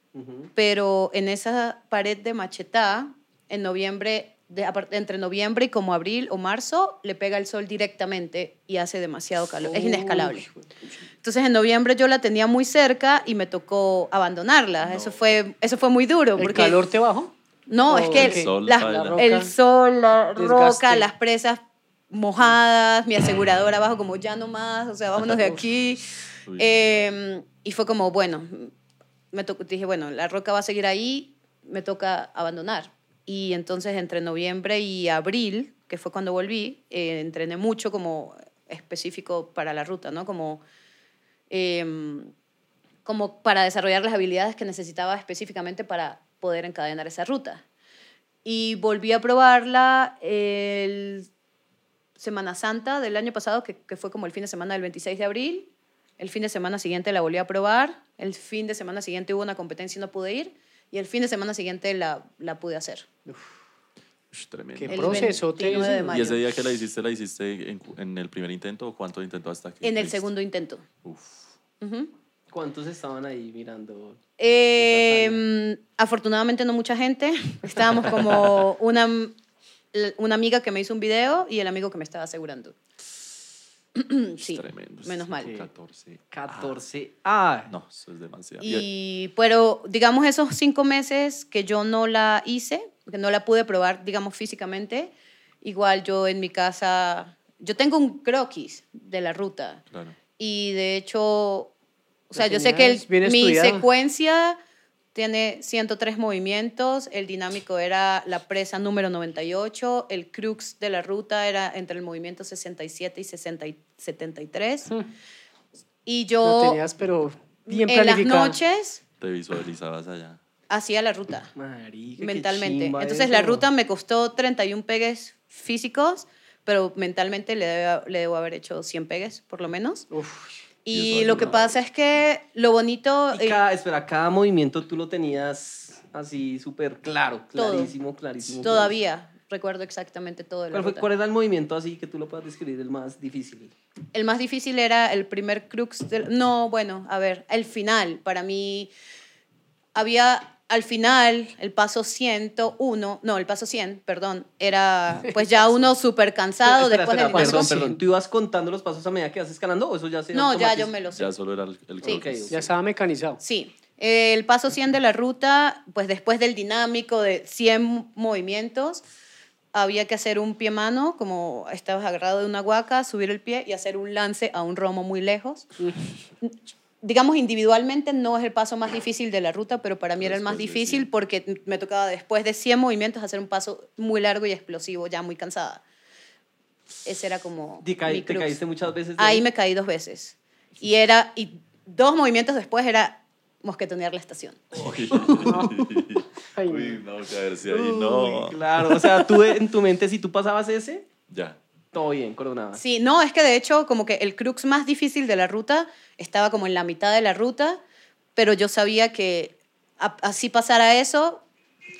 pero en esa pared de Machetá, en noviembre, de, entre noviembre y como abril o marzo, le pega el sol directamente y hace demasiado calor. es inescalable. Entonces en noviembre yo la tenía muy cerca y me tocó abandonarla. Eso, fue, eso fue muy duro.
¿El
porque
calor te bajó?
no, es
Oh,
que
el
el,
sol,
la-
paila.
roca.
el sol, la
Desgaste.
roca, las presas mojadas, mi aseguradora abajo como ya no más, o sea, vámonos de aquí. Eh, y fue como, bueno, me tocó, dije, bueno, la roca va a seguir ahí, me toca abandonar. Y entonces entre noviembre y abril, que fue cuando volví, eh, entrené mucho como específico para la ruta, ¿no? Como, em, como para desarrollar las habilidades que necesitaba específicamente para poder encadenar esa ruta. Y volví a probarla el Semana Santa del año pasado, que, que fue como el fin de semana del 26 de abril. El fin de semana siguiente la volví a probar. El fin de semana siguiente hubo una competencia y no pude ir. Y el fin de semana siguiente la, la pude hacer.
Ush, tremendo.
Qué
El
proceso
29 de
ese.
mayo.
¿Y ese día que la hiciste, la hiciste en, en el primer intento o cuánto intentó hasta que
En el
fuiste?
segundo intento.
Uf.
¿Cuántos estaban ahí mirando?
Eh, afortunadamente no mucha gente. Estábamos como una, una amiga que me hizo un video y el amigo que me estaba asegurando. sí,
Tremendo.
menos mal.
14.
14. Ah,
No, eso es demasiado.
Y, pero digamos esos cinco meses que yo no la hice, que no la pude probar, digamos físicamente, igual yo en mi casa, yo tengo un croquis de la ruta
Claro.
y de hecho, o sea, yo sé que el- mi secuencia tiene 103 movimientos, el dinámico era la presa número 98, el crux de la ruta era entre el movimiento 67 y 60 y 73. Y
Lo
yo
tenías, pero bien
en las noches
Te visualizabas allá.
hacía la ruta
marica,
mentalmente. Entonces la
eso.
ruta me costó 31 pegues físicos, pero mentalmente le debo, le debo haber hecho 100 pegues por lo menos.
Uf,
Y lo que pasa es que lo bonito...
Y cada, espera, cada movimiento tú lo tenías así súper claro,
Todo.
clarísimo, clarísimo.
todavía recuerdo exactamente todo
¿Cuál, fue- cuál era el movimiento así que tú lo puedas describir el más difícil?
El más difícil era el primer crux del... No, bueno, a ver, el final. Para mí había al final el paso 101, no, el paso 100, perdón, era pues ya uno súper cansado
Espera,
después
espera,
del paso
perdón,
100.
perdón. ¿Tú ibas contando los pasos a medida que vas escalando o eso ya se
No, ya yo me lo sé.
Ya solo era el, el
Sí.
ya estaba mecanizado.
Sí, el paso 100 de la ruta, pues después del dinámico de 100 movimientos, había que hacer un pie mano, como estabas agarrado de una huaca, subir el pie y hacer un lance a un romo muy lejos. Digamos, individualmente no es el paso más difícil de la ruta, pero para mí era el más difícil
100.
porque me tocaba después de 100 movimientos hacer un paso muy largo y explosivo, ya muy cansada. Ese era como...
¿Te, caí-
mi
te
crux.
caíste muchas veces?
Ahí me caí dos veces. Y era, y dos movimientos después era mosquetonear la estación.
Uy,
Ay,
Uy, no, caerse ahí,
Uy,
no.
Claro, o sea, tú en tu mente, si tú pasabas ese,
Ya.
Todo bien, coronaba.
Sí, no, es que de hecho como que el crux más difícil de la ruta estaba como en la mitad de la ruta, pero yo sabía que a- así pasara eso,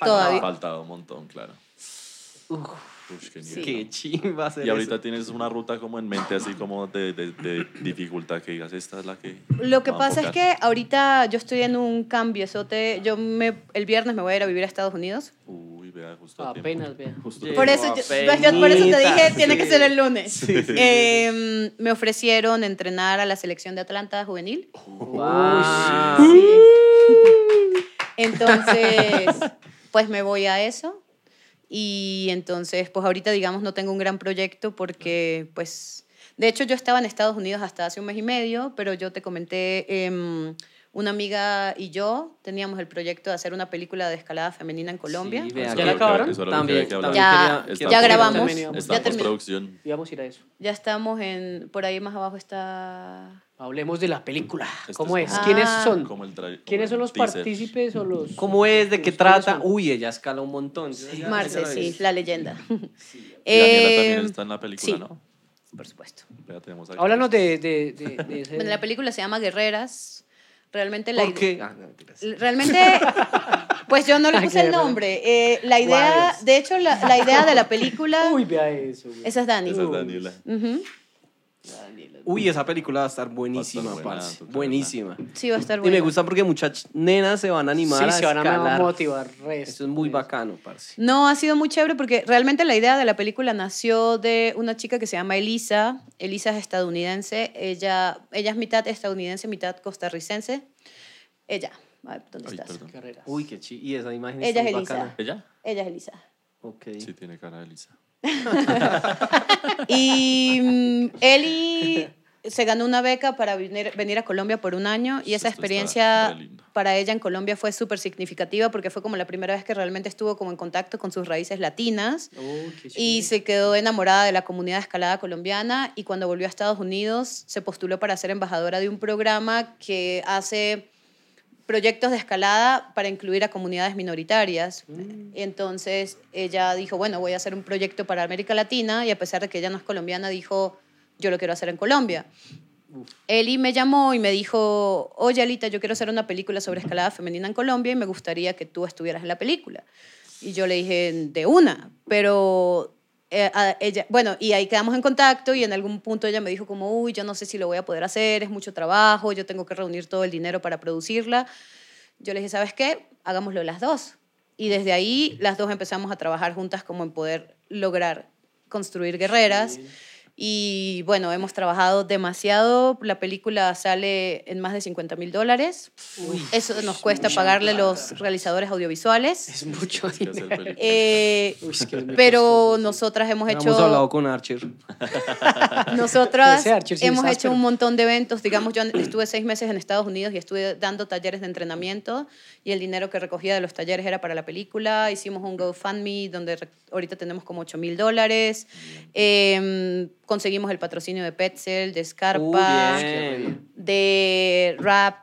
todavía...
Faltaba un montón, claro.
Uf,
Uf, qué
Sí.
nivel.
qué chimba hacer
Y ahorita
eso.
tienes una ruta como en mente así como de, de, de dificultad que digas, esta es la que...
Lo que pasa es
enfocar".
que ahorita yo estoy en un cambio, yo me, el viernes me voy a ir a vivir a Estados Unidos.
Uy, vea, justo.
Apenas, vea.
Justo.
Por eso, yo, yo por eso te dije, tiene que ser el lunes.
Sí.
Eh, me ofrecieron entrenar a la selección de Atlanta juvenil.
Wow.
Sí. Entonces, pues me voy a eso. Y entonces, pues ahorita, digamos, no tengo un gran proyecto porque, pues, de hecho yo estaba en Estados Unidos hasta hace un mes y medio, pero yo te comenté, em, una amiga y yo teníamos el proyecto de hacer una película de escalada femenina en Colombia.
Sí,
¿Ya la acabaron?
También,
que
también
Ya-
quería-
ya grabamos.
Está
ya
postproducción.
Íbamos a ir a eso.
Ya estamos en, por ahí más abajo está...
Hablemos de la película.
Este
¿Cómo
es
es? ¿Quiénes son? ¿Quiénes son los
teaser.
partícipes o los...?
¿Cómo es? ¿De qué
¿Quiénes
trata?
son?
Uy, ella escala un montón. Ya-
Marce,
ya
sí, la leyenda.
Daniela
Eh,
también está en la película,
sí.
¿no?
Por supuesto.
Ya tenemos aquí.
Háblanos de, de, de, de ese...
Bueno, la película se llama Guerreras. Realmente la
¿Por qué? Ah, no.
Realmente, pues yo no le puse el nombre. Eh, la idea, de hecho, la, la idea de la película...
Uy, vea eso. güey.
Esa es Dani.
Esa es Daniela.
Ujú.
Uy, esa película va a estar buenísima,
buena,
parce. Buenísima.
Sí, va a estar
Y
bueno.
me gusta porque muchas nenas se van a animar
Sí,
a
se van a
escalar.
motivar. resto,
Eso es muy
pues.
bacano, parce.
No, ha sido muy chévere porque realmente la idea de la película nació de una chica que se llama Elisa. Elisa es estadounidense. Ella, ella es mitad estadounidense, mitad costarricense. Ella. A ver, ¿dónde
Ay,
estás?
perdón.
Carreras.
Uy, qué chi. Y esa imagen
Ella
está
es
muy
Elisa.
bacana.
¿Ella?
Ella es Elisa.
Ok.
Sí, tiene cara de Lisa.
Y mm, Eli se ganó una beca para venir, venir a Colombia por un año y esa
Esto
experiencia para ella en Colombia fue súper significativa porque fue como la primera vez que realmente estuvo como en contacto con sus raíces latinas
qué
y se quedó enamorada de la comunidad de escalada colombiana y cuando volvió a Estados Unidos se postuló para ser embajadora de un programa que hace proyectos de escalada para incluir a comunidades minoritarias. Entonces ella dijo, bueno, voy a hacer un proyecto para América Latina y a pesar de que ella no es colombiana, dijo, yo lo quiero hacer en Colombia. Eli me llamó y me dijo, oye Alita, yo quiero hacer una película sobre escalada femenina en Colombia y me gustaría que tú estuvieras en la película. Y yo le dije, de una, pero eh, ella, bueno, y ahí quedamos en contacto y en algún punto ella me dijo como, uy, yo no sé si lo voy a poder hacer, es mucho trabajo, yo tengo que reunir todo el dinero para producirla. Yo le dije, ¿sabes qué? Hagámoslo las dos. Y desde ahí las dos empezamos a trabajar juntas como en poder lograr construir guerreras. Y bueno, hemos trabajado demasiado. La película sale en más de 50 mil dólares. Eso nos cuesta pagarle los realizadores audiovisuales.
Es mucho dinero.
Eh,
Uy,
pero nosotras hemos
Hemos
hecho
hablado con Archer.
nosotras
Archer sí
hemos hecho
áspero.
un montón de eventos. Digamos, yo estuve seis meses en Estados Unidos y estuve dando talleres de entrenamiento y el dinero que recogía de los talleres era para la película. Hicimos un GoFundMe donde ahorita tenemos como 8 mil dólares. Eh, conseguimos el patrocinio de Petzel, de Scarpa,
bien.
de Rap.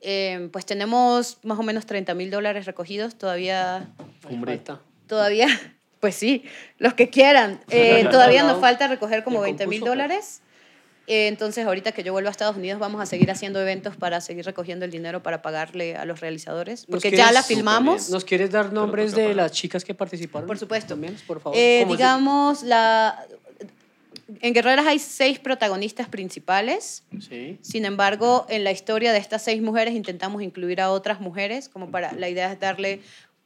Eh, pues tenemos más o menos 30 mil dólares recogidos. Todavía
falta.
Todavía, pues sí, los que quieran. Eh, todavía nos
No.
falta recoger como
El
20 mil dólares. Eh, entonces, ahorita que yo vuelvo a Estados Unidos, vamos a seguir haciendo eventos para seguir recogiendo el dinero para pagarle a los realizadores.
¿Nos
Porque ya la filmamos.
¿Nos quieres dar nombres
toca
de las chicas que participaron?
Por supuesto.
También, por favor.
Eh,
¿Cómo se-
digamos, la... en Guerreras hay seis protagonistas principales.
Sí.
Sin embargo, en la historia de estas seis mujeres intentamos incluir a otras mujeres, como para la idea es darle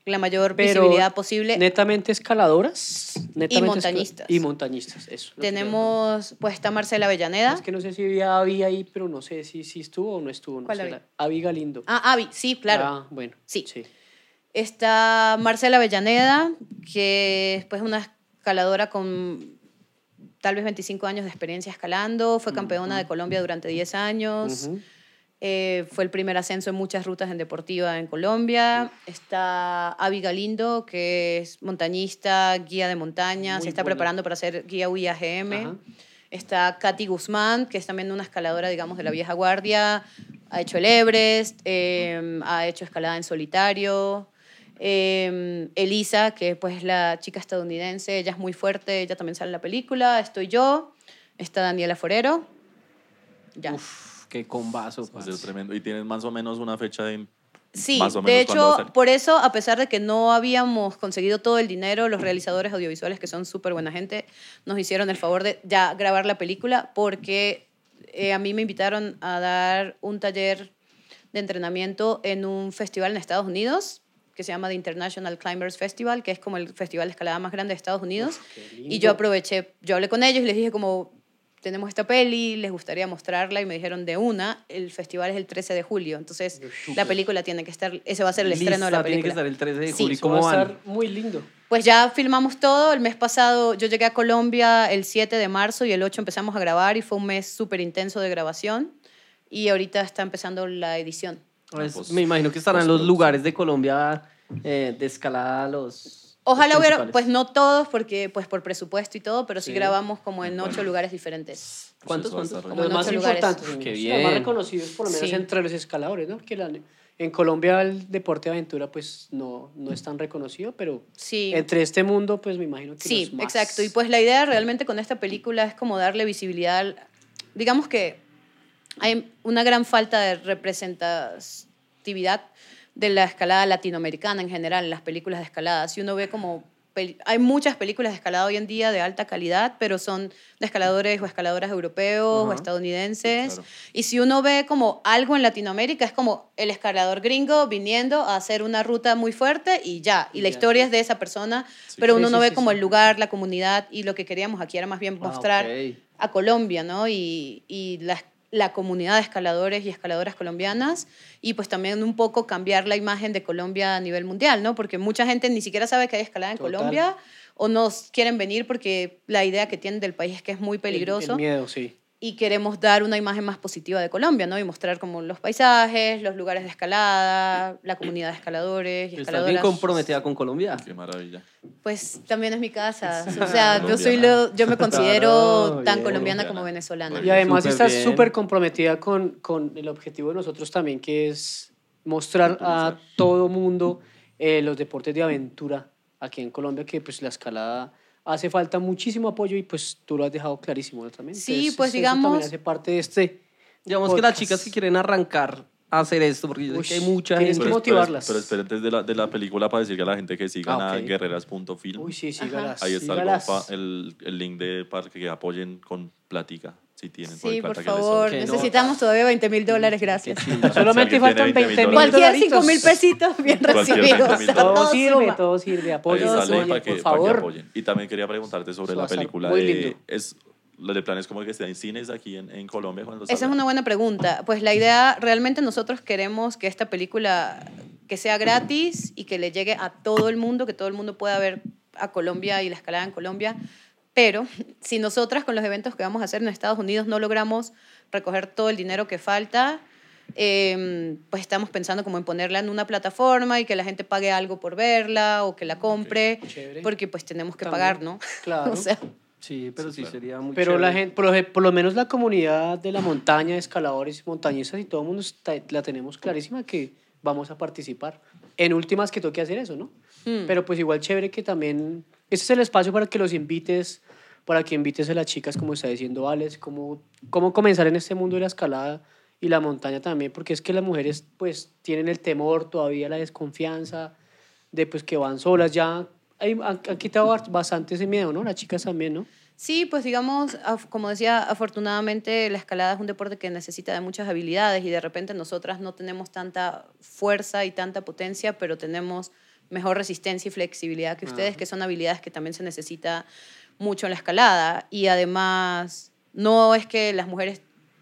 la mayor
Pero
visibilidad posible.
Netamente escaladoras. Netamente esca-
montañistas.
Y montañistas, eso. que
Tenemos, pues está Marcela Avellaneda.
Es que no sé si había Avi ahí, pero no sé si, si estuvo o no estuvo. No
¿Cuál
sé,
Avi?
la- Avi Galindo.
Ah, Avi, sí, claro.
Ah, bueno.
Sí.
sí.
Está Marcela Avellaneda, que es pues, una escaladora con tal vez 25 años de experiencia escalando. Fue campeona de Colombia durante 10 años. Eh, fue el primer ascenso en muchas rutas en deportiva en Colombia. Está Avi Galindo, que es montañista, guía de montaña,
Muy
se está
buena.
preparando para ser guía UIAGM. Está Katy Guzmán, que es también una escaladora, digamos, de la vieja guardia. Ha hecho el Everest, eh, ha hecho escalada en solitario. Eh, Elisa, que pues es la chica estadounidense, ella es muy fuerte, ella también sale en la película. Estoy yo, está Daniela Forero. Ya.
Uf, qué combazo,
ser
parce.
tremendo. Y tienes más o menos una fecha de...
Sí,
más o
de
menos
hecho, por eso, a pesar de que no habíamos conseguido todo el dinero, los realizadores audiovisuales, que son súper buena gente, nos hicieron el favor de ya grabar la película porque eh, a mí me invitaron a dar un taller de entrenamiento en un festival en Estados Unidos que se llama The International Climbers Festival, que es como el festival de escalada más grande de Estados Unidos.
qué
y yo aproveché, yo hablé con ellos y les dije como, tenemos esta peli, les gustaría mostrarla y me dijeron de una, el festival es el 13 de julio, entonces la película tiene que estar, ese va a ser el estreno de la
Lista, tiene que
película.
estar el 13 de
Sí,
julio. ¿Y
Eso va
¿Cómo
a estar muy lindo.
Pues ya filmamos todo. El mes pasado yo llegué a Colombia el 7 de marzo y el 8 empezamos a grabar y fue un mes súper intenso de grabación. Y ahorita está empezando la edición.
Pues,
pues,
me imagino que estarán en los lugares de Colombia eh, de escalada los.
Ojalá
los
hubiera, pues no todos, porque pues por presupuesto y todo, pero sí,
Sí.
grabamos como en ocho lugares diferentes.
¿Cuántos? ¿Cuántos?
Como
Los
en
más
ocho lugares.
importantes,
Qué
los
bien.
más reconocidos por lo menos
Sí.
entre los escaladores, ¿no? Que la- en Colombia el deporte de aventura pues no, no es tan reconocido, pero
Sí.
entre este mundo pues me imagino que
Sí,
los más...
exacto. Y pues la idea realmente con esta película es como darle visibilidad. al- digamos que hay una gran falta de representatividad de la escalada latinoamericana en general, en las películas de escalada. Si uno ve como... Hay muchas películas de escalada hoy en día de alta calidad, pero son de escaladores o escaladoras europeos o
Ajá.
estadounidenses.
Claro.
Y si uno ve como algo en Latinoamérica, es como el escalador gringo viniendo a hacer una ruta muy fuerte y ya. Y la historia es de esa persona,
Sí.
pero
Sí,
uno
sí,
no ve como el lugar, la comunidad y lo que queríamos aquí era más bien
Ah,
mostrar
ok.
a Colombia, ¿no? Y, y la, la comunidad de escaladores y escaladoras colombianas y pues también un poco cambiar la imagen de Colombia a nivel mundial, ¿no? Porque mucha gente ni siquiera sabe que hay escalada en
Total.
Colombia o no quieren venir porque la idea que tienen del país es que es muy
El-
peligroso
El, miedo, sí.
Y queremos dar una imagen más positiva de Colombia, ¿no? Y mostrar como los paisajes, los lugares de escalada, la comunidad de escaladores y
Estás bien comprometida con Colombia.
Qué maravilla.
Pues también es mi casa. O sea, yo soy lo, yo me considero
Claro,
tan
bien.
colombiana como venezolana.
Y además estás súper comprometida con, con el objetivo de nosotros también, que es mostrar a todo mundo eh, los deportes de aventura aquí en Colombia, que pues la escalada hace falta muchísimo apoyo y pues tú lo has dejado clarísimo ¿no? también.
Sí,
Entonces,
pues,
eso
digamos-
también hace parte de este...
Digamos que las
Podcast.
chicas que quieren arrancar a hacer esto, porque yo sé
Ush,
que hay mucha
tienes
gente.
que
Pero,
motivarlas.
pero, esperen de la, de la película para decirle a la gente que sigan
Ah,
a
ok.
guerreras.film.
Uy, sí, sígalas.
Ahí está el,
sígalas.
el, el link de para que apoyen con plática, si tienen.
Sí, por
que
favor.
no.
Necesitamos todavía 20 mil dólares, gracias.
Solamente faltan
tiene
20 mil
dólares.
Cualquier 5
dolaritos.
mil pesitos bien recibidos.
20.000
Todo sirve, todo sirve. Apoyen, por
para que
favor.
apoyen. Y también quería preguntarte sobre
Eso
la película. de- es, lo de plan es como que esté en cines aquí en, en Colombia cuando
Esa es una buena pregunta. Pues la idea, realmente nosotros queremos que esta película que sea gratis y que le llegue a todo el mundo, que todo el mundo pueda ver a Colombia y la escalada en Colombia. Pero si nosotras con los eventos que vamos a hacer en Estados Unidos no logramos recoger todo el dinero que falta, eh, pues estamos pensando como en ponerla en una plataforma y que la gente pague algo por verla o que la compre,
Chévere.
porque pues tenemos que
También,
pagar, ¿no?
Claro.
o sea,
Sí, pero sí,
claro.
sería muy
Pero la
chévere.
gente, por lo, por lo menos la comunidad de la montaña, escaladores, montañistas y todo el mundo está- la tenemos clarísima que vamos a participar. En últimas que toque hacer eso, ¿no?
Mm.
Pero pues igual chévere que también, ese es el espacio para que los invites, para que invites a las chicas, como está diciendo Alex, cómo, cómo comenzar en este mundo de la escalada y la montaña también, porque es que las mujeres pues tienen el temor, todavía la desconfianza de pues que van solas ya. Han, han quitado bastante ese miedo, ¿no? Las chicas también, ¿no?
Sí, pues digamos, como decía, afortunadamente la escalada es un deporte que necesita de muchas habilidades y de repente nosotras no tenemos tanta fuerza y tanta potencia, pero tenemos mejor resistencia y flexibilidad que ustedes, que son habilidades que también se necesita mucho en la escalada. Y además, no es que las mujeres,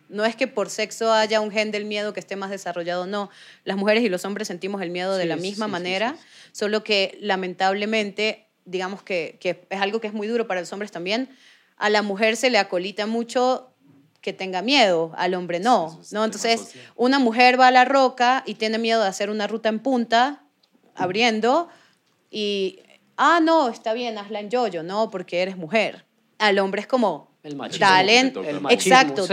no es que por sexo haya un gen del miedo que esté más desarrollado, no. Las mujeres y los hombres sentimos el miedo de la misma
sí,
manera,
sí,
solo que lamentablemente, digamos que, que es algo que es muy duro para los hombres también, a la mujer se le acolita mucho que tenga miedo, al hombre no, ¿no? Entonces, una mujer va a la roca y tiene miedo de hacer una ruta en punta, abriendo, y, ah, no, está bien, hazla en yoyo, no, porque eres mujer. Al hombre es como,
El machismo.
dale, en-
El machismo,
exacto,
el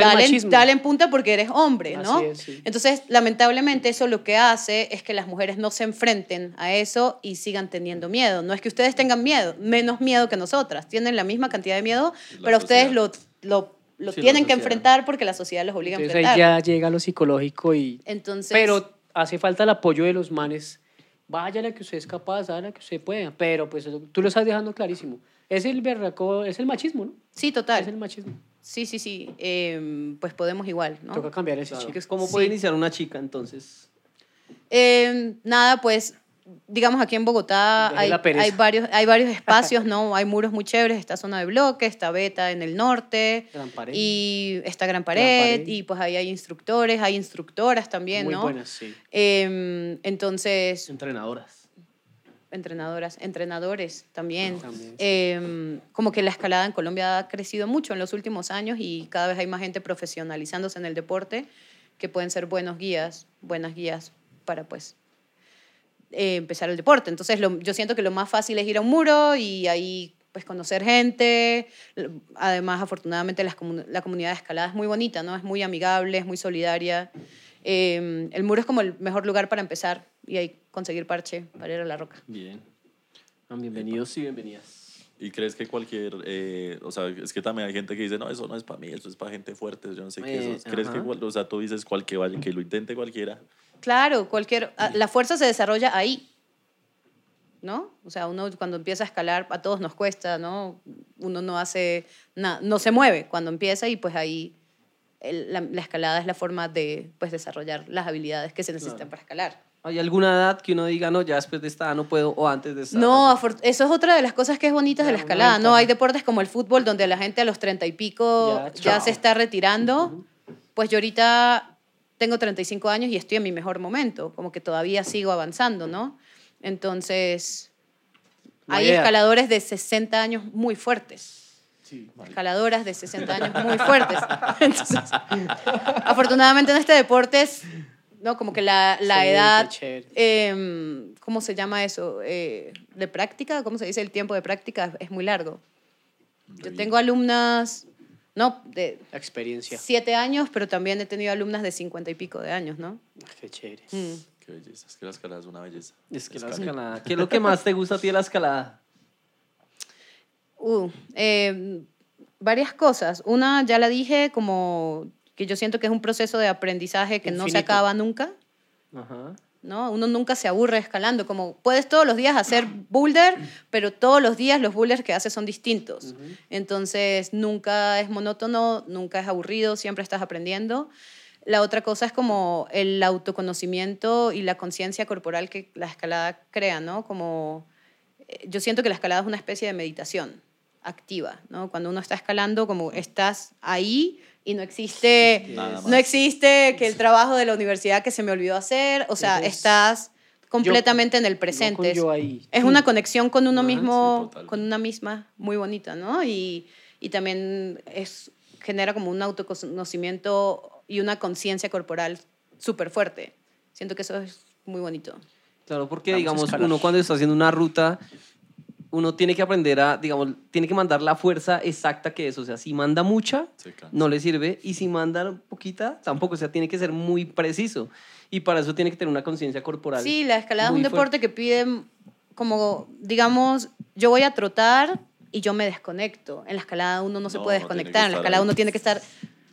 dale, en- punta porque eres hombre,
Así
¿no?
es, sí.
Entonces, lamentablemente eso lo que hace es que las mujeres no se enfrenten a eso y sigan teniendo miedo. No es que ustedes tengan miedo, menos miedo que nosotras, tienen la misma cantidad de miedo,
La
pero ustedes lo,
sociedad.
lo, lo
Sí,
tienen que
sociedad.
enfrentar porque la sociedad los obliga a
ahí
enfrentar.
ya llega lo psicológico y...
Entonces,
Pero hace falta el apoyo de los manes. Vaya la que usted es capaz, haga la que usted pueda. Pero pues eso- tú lo estás dejando clarísimo. Es el berraco, es el machismo, ¿no?
sí, total.
Es el machismo.
Sí, sí, sí. Em, pues podemos igual, ¿no?
Toca cambiar ese
Claro. ¿Cómo
Sí.
puede iniciar una chica entonces?
Eh, nada, pues digamos aquí en Bogotá hay, varios, hay varios espacios, ¿no? Hay muros muy chéveres, esta zona de bloque, está Beta en el norte
Gran Pared.
y está Gran Pared,
Pared.
y pues ahí hay instructores, hay instructoras también,
Muy
¿no?
buenas, sí.
Em, entonces,
Entrenadoras.
entrenadoras, entrenadores también.
También, sí.
Eh, como que la escalada en Colombia ha crecido mucho en los últimos años y cada vez hay más gente profesionalizándose en el deporte que pueden ser buenos guías, buenas guías para pues eh, empezar el deporte. Entonces lo- yo siento que lo más fácil es ir a un muro y ahí pues conocer gente. Además, afortunadamente las comu- la comunidad de escalada es muy bonita, ¿no? Es muy amigable, es muy solidaria. Eh, el muro es como el mejor lugar para empezar y ahí conseguir parche para ir a la roca.
Bien. Ah, Bienvenidos y bienvenidas.
¿Y crees que cualquier, eh, o sea, es que también hay gente que dice, no, eso no es para mí, eso es para gente fuerte, yo no sé qué
Eh,
eso es"? ¿Crees que,
ajá.
cual- o sea, tú dices cualquier que lo intente cualquiera?
Claro, cualquier, a- la fuerza se desarrolla ahí, ¿no? O sea, uno cuando empieza a escalar, a todos nos cuesta, ¿no? Uno no hace, nada, no se mueve cuando empieza y pues ahí el- la, la escalada es la forma de pues, desarrollar las habilidades que se necesitan
Claro.
para escalar.
¿Hay alguna edad que uno diga, no, ya después de esta edad no puedo o antes de esta
No, eso es otra de las cosas que es bonitas de la escalada, ¿no? Hay deportes como el fútbol donde la gente a los treinta y pico
Ya,
se está retirando. Pues yo ahorita tengo 35 años y estoy en mi mejor momento, como que todavía sigo avanzando, ¿no? Entonces, hay escaladores de 60 años muy fuertes. Escaladoras de 60 años muy fuertes. Entonces, afortunadamente en este deporte es, ¿no? Como que la, la
Sí,
edad eh, ¿cómo se llama eso? Eh, de práctica, ¿cómo se dice? El tiempo de práctica es muy largo. Yo tengo alumnas, no, de
La experiencia.
siete años, pero también he tenido alumnas de cincuenta y pico de años, ¿no?
Ah, Qué chévere.
Mm.
Qué belleza, es que la escalada es una belleza.
Es que la
Escala.
escalada. ¿Qué es lo que más te gusta a ti de la escalada?
Uh, eh, varias cosas. Una, ya la dije, como que yo siento que es un proceso de aprendizaje que no se acaba nunca.
Ajá.
¿No? Uno nunca se aburre escalando, como puedes todos los días hacer boulder, pero todos los días los boulders que haces son distintos. Entonces, nunca es monótono, nunca es aburrido, siempre estás aprendiendo. La otra cosa es como el autoconocimiento y la conciencia corporal que la escalada crea, ¿no? Como eh, yo siento que la escalada es una especie de meditación activa, ¿no? Cuando uno está escalando, como estás ahí y no existe,
Nada
no existe que el trabajo de la universidad que se me olvidó hacer, o sea,
Eres
estás completamente en el
Yo
presente.
yo ahí.
es una conexión con uno
Ajá,
mismo,
sí,
con una misma muy bonita, ¿no? Y, y también es, genera como un autoconocimiento y una conciencia corporal súper fuerte. Siento que eso es muy bonito.
Claro, porque
Vamos
digamos, uno cuando está haciendo una ruta, uno tiene que aprender a, digamos, tiene que mandar la fuerza exacta que es. O sea, si manda mucha, no le sirve. Y si manda poquita, tampoco. O sea, tiene que ser muy preciso. Y para eso tiene que tener una conciencia corporal.
Sí, la escalada es un deporte que pide como, digamos, yo voy a trotar y yo me desconecto. En la escalada uno no se puede desconectar, en la escalada uno tiene que estar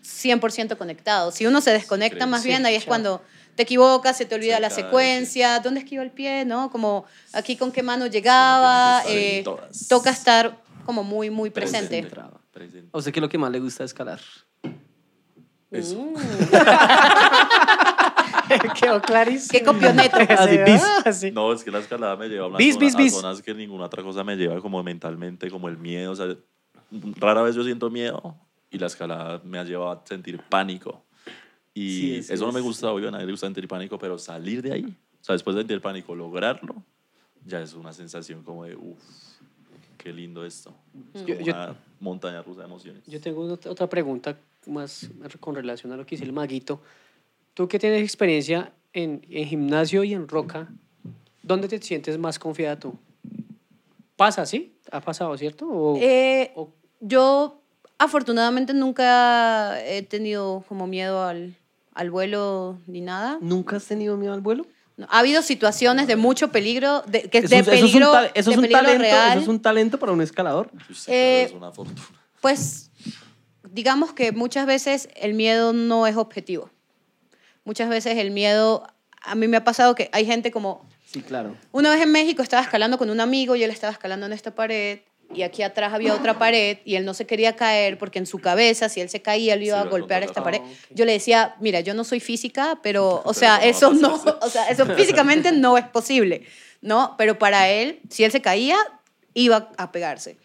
100% conectado. Si uno se desconecta más bien, ahí es cuando te equivocas, se te olvida
Se
la secuencia, dónde esquiva el pie, ¿no? Como aquí con qué mano llegaba.
Sí,
eh, toca estar como muy, muy presente.
Presente. Presente.
O sea, que lo que más le gusta es escalar.
Eso.
Mm.
Quedó clarísimo.
Qué copioneto.
Así,
Sí,
bis.
ah, sí.
No, es que la escalada me lleva a,
Bis,
zonas,
bis, bis.
a zonas que ninguna otra cosa me lleva, como mentalmente, como el miedo. O sea, rara vez yo siento miedo y la escalada me ha llevado a sentir pánico. Y
Sí, es-
eso no me gusta, obvio, a nadie le gusta sentir pánico, pero salir de ahí, o sea, después de sentir pánico, lograrlo, ya es una sensación como de, uff, qué lindo esto. Es
Yo-
como
yo-
una montaña rusa de emociones.
Yo tengo otra otra pregunta más con relación a lo que dice el maguito. Tú que tienes experiencia en, en gimnasio y en roca, ¿dónde te sientes más confiada tú? ¿Pasa, sí? ¿Ha pasado, cierto? O,
Eh,
o-
Yo afortunadamente nunca he tenido como miedo al, al vuelo ni nada.
¿Nunca has tenido miedo al vuelo?
No, ha habido situaciones de mucho peligro, de, que
Eso,
de
es- eso es un
peligro,
tal- eso
de
es un
peligro
talento,
real.
eso es un talento para un escalador.
Eh,
es una fortuna.
Pues digamos que muchas veces el miedo no es objetivo. Muchas veces el miedo, a mí me ha pasado que hay gente como,
Sí, claro.
Una vez en México estaba escalando con un amigo y él estaba escalando en esta pared y aquí atrás había otra pared y él no se quería caer porque en su cabeza, si él se caía, él iba
Sí,
a golpear esta pared.
Ah.
Yo le decía, mira, yo no soy física, pero, o
Pero
sea,
eso
eso
no
o sea, eso físicamente no es posible, ¿no? Pero para él, si él se caía, iba a pegarse.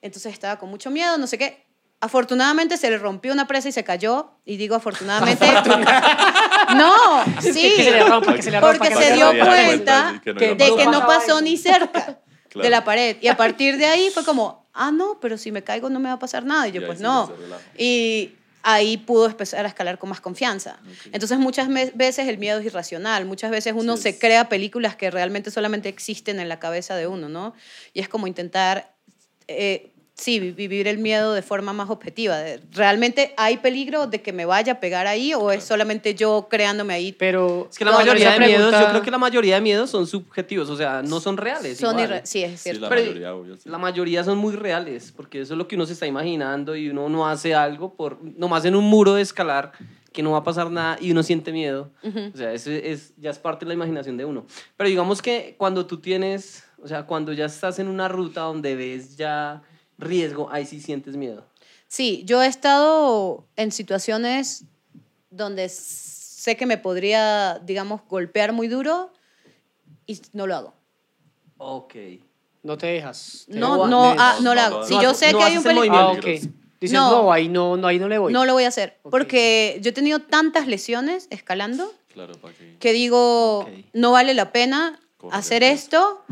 Entonces estaba con mucho miedo, no sé qué. afortunadamente se le rompió una presa y se cayó. Y digo afortunadamente. no, sí.
Que se le rompa, que se le rompa.
Porque
que
se
le
dio
rompa.
cuenta
que no
de que no pasó ni cerca
Claro.
de la pared. Y a partir de ahí fue como, ah, no, pero si me caigo no me va a pasar nada. Y yo,
Y
pues no. Y ahí pudo empezar a escalar con más confianza. Entonces muchas veces el miedo es irracional, muchas veces uno
Sí,
se crea películas que realmente solamente existen en la cabeza de uno, ¿no? Y es como intentar, eh, sí, vi- vivir el miedo de forma más objetiva. ¿Realmente hay peligro de que me vaya a pegar ahí o es solamente yo creándome ahí?
Pero
Es que la
no,
mayoría de miedos,
pregunta-
yo creo que la mayoría de miedos son subjetivos, o sea, no son reales.
Son
igual.
sí, es
Sí,
cierto.
la
Pero-
mayoría, obvio. sí.
La mayoría son muy reales, porque eso es lo que uno se está imaginando y uno no hace algo por nomás en un muro de escalar que no va a pasar nada y uno siente miedo. O sea, eso es, ya es parte de la imaginación de uno. Pero digamos que cuando tú tienes, o sea, cuando ya estás en una ruta donde ves ya riesgo, ahí sí sientes miedo.
Sí, yo he estado en situaciones donde sé que me podría, digamos, golpear muy duro y no lo hago.
Ok.
No te dejas. te
No,
No,
no,
no,
ah,
no,
no lo
no
hago. Si yo sé
No
que hay un peligro,
Ah,
peligroso.
ok. Dices,
No.
no, ahí, no, no, ahí no le voy.
no lo voy a hacer.
Ok.
Porque yo he tenido tantas lesiones escalando
Claro, para que...
que digo,
Ok.
no vale la pena
Correr
hacer esto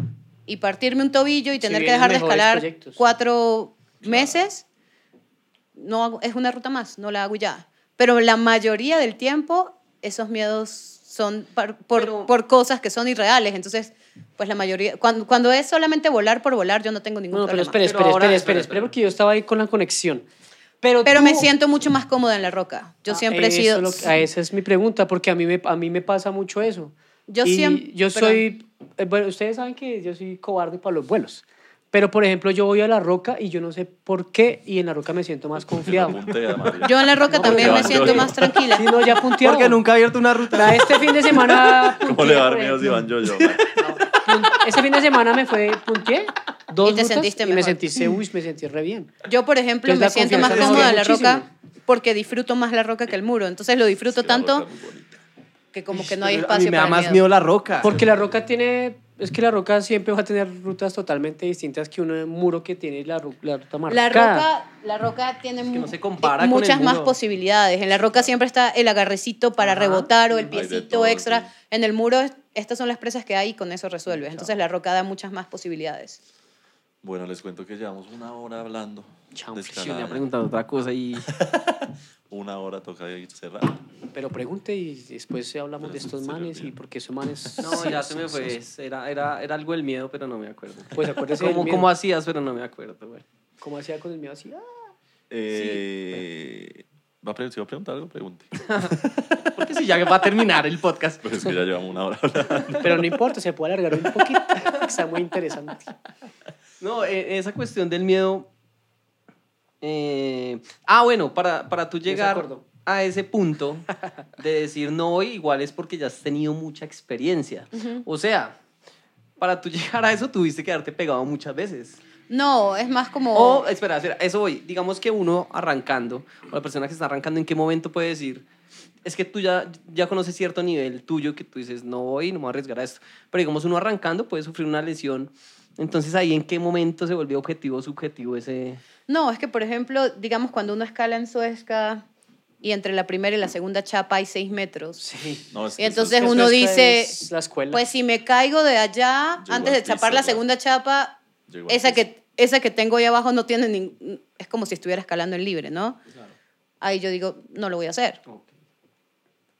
y partirme un tobillo y
Si
tener que
vienen
dejar de escalar
proyectos.
cuatro meses. No hago- es una ruta más, no la hago ya. Pero la mayoría del tiempo esos miedos son par- por,
Pero-
por cosas que son irreales. Entonces, pues la mayoría, cuando, cuando es solamente volar por volar, yo no tengo ningún
No, pero
problema.
espere,
Pero
espere,
ahora-
espere,
espera,
espere, espere,
espera.
porque yo estaba ahí con la conexión. Pero,
Pero
tú-
me siento mucho más cómoda en la roca. Yo
Ah,
siempre he sido...
que- ah, esa es mi pregunta, porque a mí me, a mí me pasa mucho eso.
Yo
Y
siempre-
Yo
pero-
soy. Eh, bueno, ustedes saben que yo soy cobarde para los vuelos. Pero, por ejemplo, yo voy a la roca y yo no sé por qué, y en la roca me siento más confiado.
Yo en la roca
No,
también me siento
yo-yo.
más tranquila.
Sí, no, ya punteado.
Porque nunca he abierto una ruta.
Vea, Este fin de semana.
¿Cómo le va a dar miedo si van yo, yo?
ejemplo. Ese fin de semana me fue, punteé dos
Y te
rutas
sentiste
y me sentí, se- uy, me sentí re bien.
Yo, por ejemplo,
Entonces,
me
la
siento más cómoda en la roca porque disfruto más la roca que el muro. Entonces lo disfruto
Sí, la
tanto
roca es muy bonita.
Que como que no hay espacio
A mí me
para
da
el
más
miedo.
miedo la roca.
Porque la roca tiene. Es que la roca siempre va a tener rutas totalmente distintas que un muro que tiene la, ru- la ruta
La
marcada.
roca, la roca tiene
que no se compara con el
muchas más
muro.
posibilidades. En la roca siempre está el agarrecito para
Ajá.
rebotar o el piecito
todo,
extra.
sí.
En el muro, estas son las presas que hay y con eso resuelves. Entonces la roca da muchas más posibilidades.
Bueno, les cuento que llevamos una hora hablando
Chao,
de
sí,
Yo
escalada.
me preguntado otra cosa y...
Una hora toca cerrar.
Pero pregunte y después hablamos
Pero
de estos
le
manes y
olvida.
porque esos manes.
No, ya se me fue. Era, era, era algo del miedo, pero no me acuerdo.
Pues acuérdese
¿Cómo, cómo hacías? Pero no me acuerdo, güey.
¿Cómo hacía con el miedo así? Ah.
Eh, ¿va a si va a preguntar algo? Pregunte.
Porque si ya va a terminar el podcast.
Pero es que ya llevamos una hora hablando.
Pero no importa, se puede alargar un poquito. Está muy interesante.
No, eh, esa cuestión del miedo. Eh, ah, bueno, para, para tú llegar a ese punto de decir no voy, igual es porque ya has tenido mucha experiencia. O sea, para tú llegar a eso tuviste que darte pegado muchas veces.
No, es más como...
O, espera, espera, eso voy. Digamos que uno arrancando, o la persona que está arrancando, ¿en qué momento puede decir? Es que tú ya, ya conoces cierto nivel tuyo que tú dices, no voy, no me voy a arriesgar a esto. Pero digamos, uno arrancando puede sufrir una lesión. Entonces, ¿ahí en qué momento se volvió objetivo o subjetivo ese...?
No, es que, por ejemplo, digamos, cuando uno escala en Suezca y entre la primera y la segunda chapa hay seis metros.
Sí.
No, es
Y
que eso
entonces
es-
uno dice,
es la escuela.
pues si me caigo de allá, antes de chapar la segunda chapa, esa que, esa que tengo ahí abajo no tiene ningún... Es como si estuviera escalando en libre, ¿no? Ahí yo digo, no lo voy a hacer.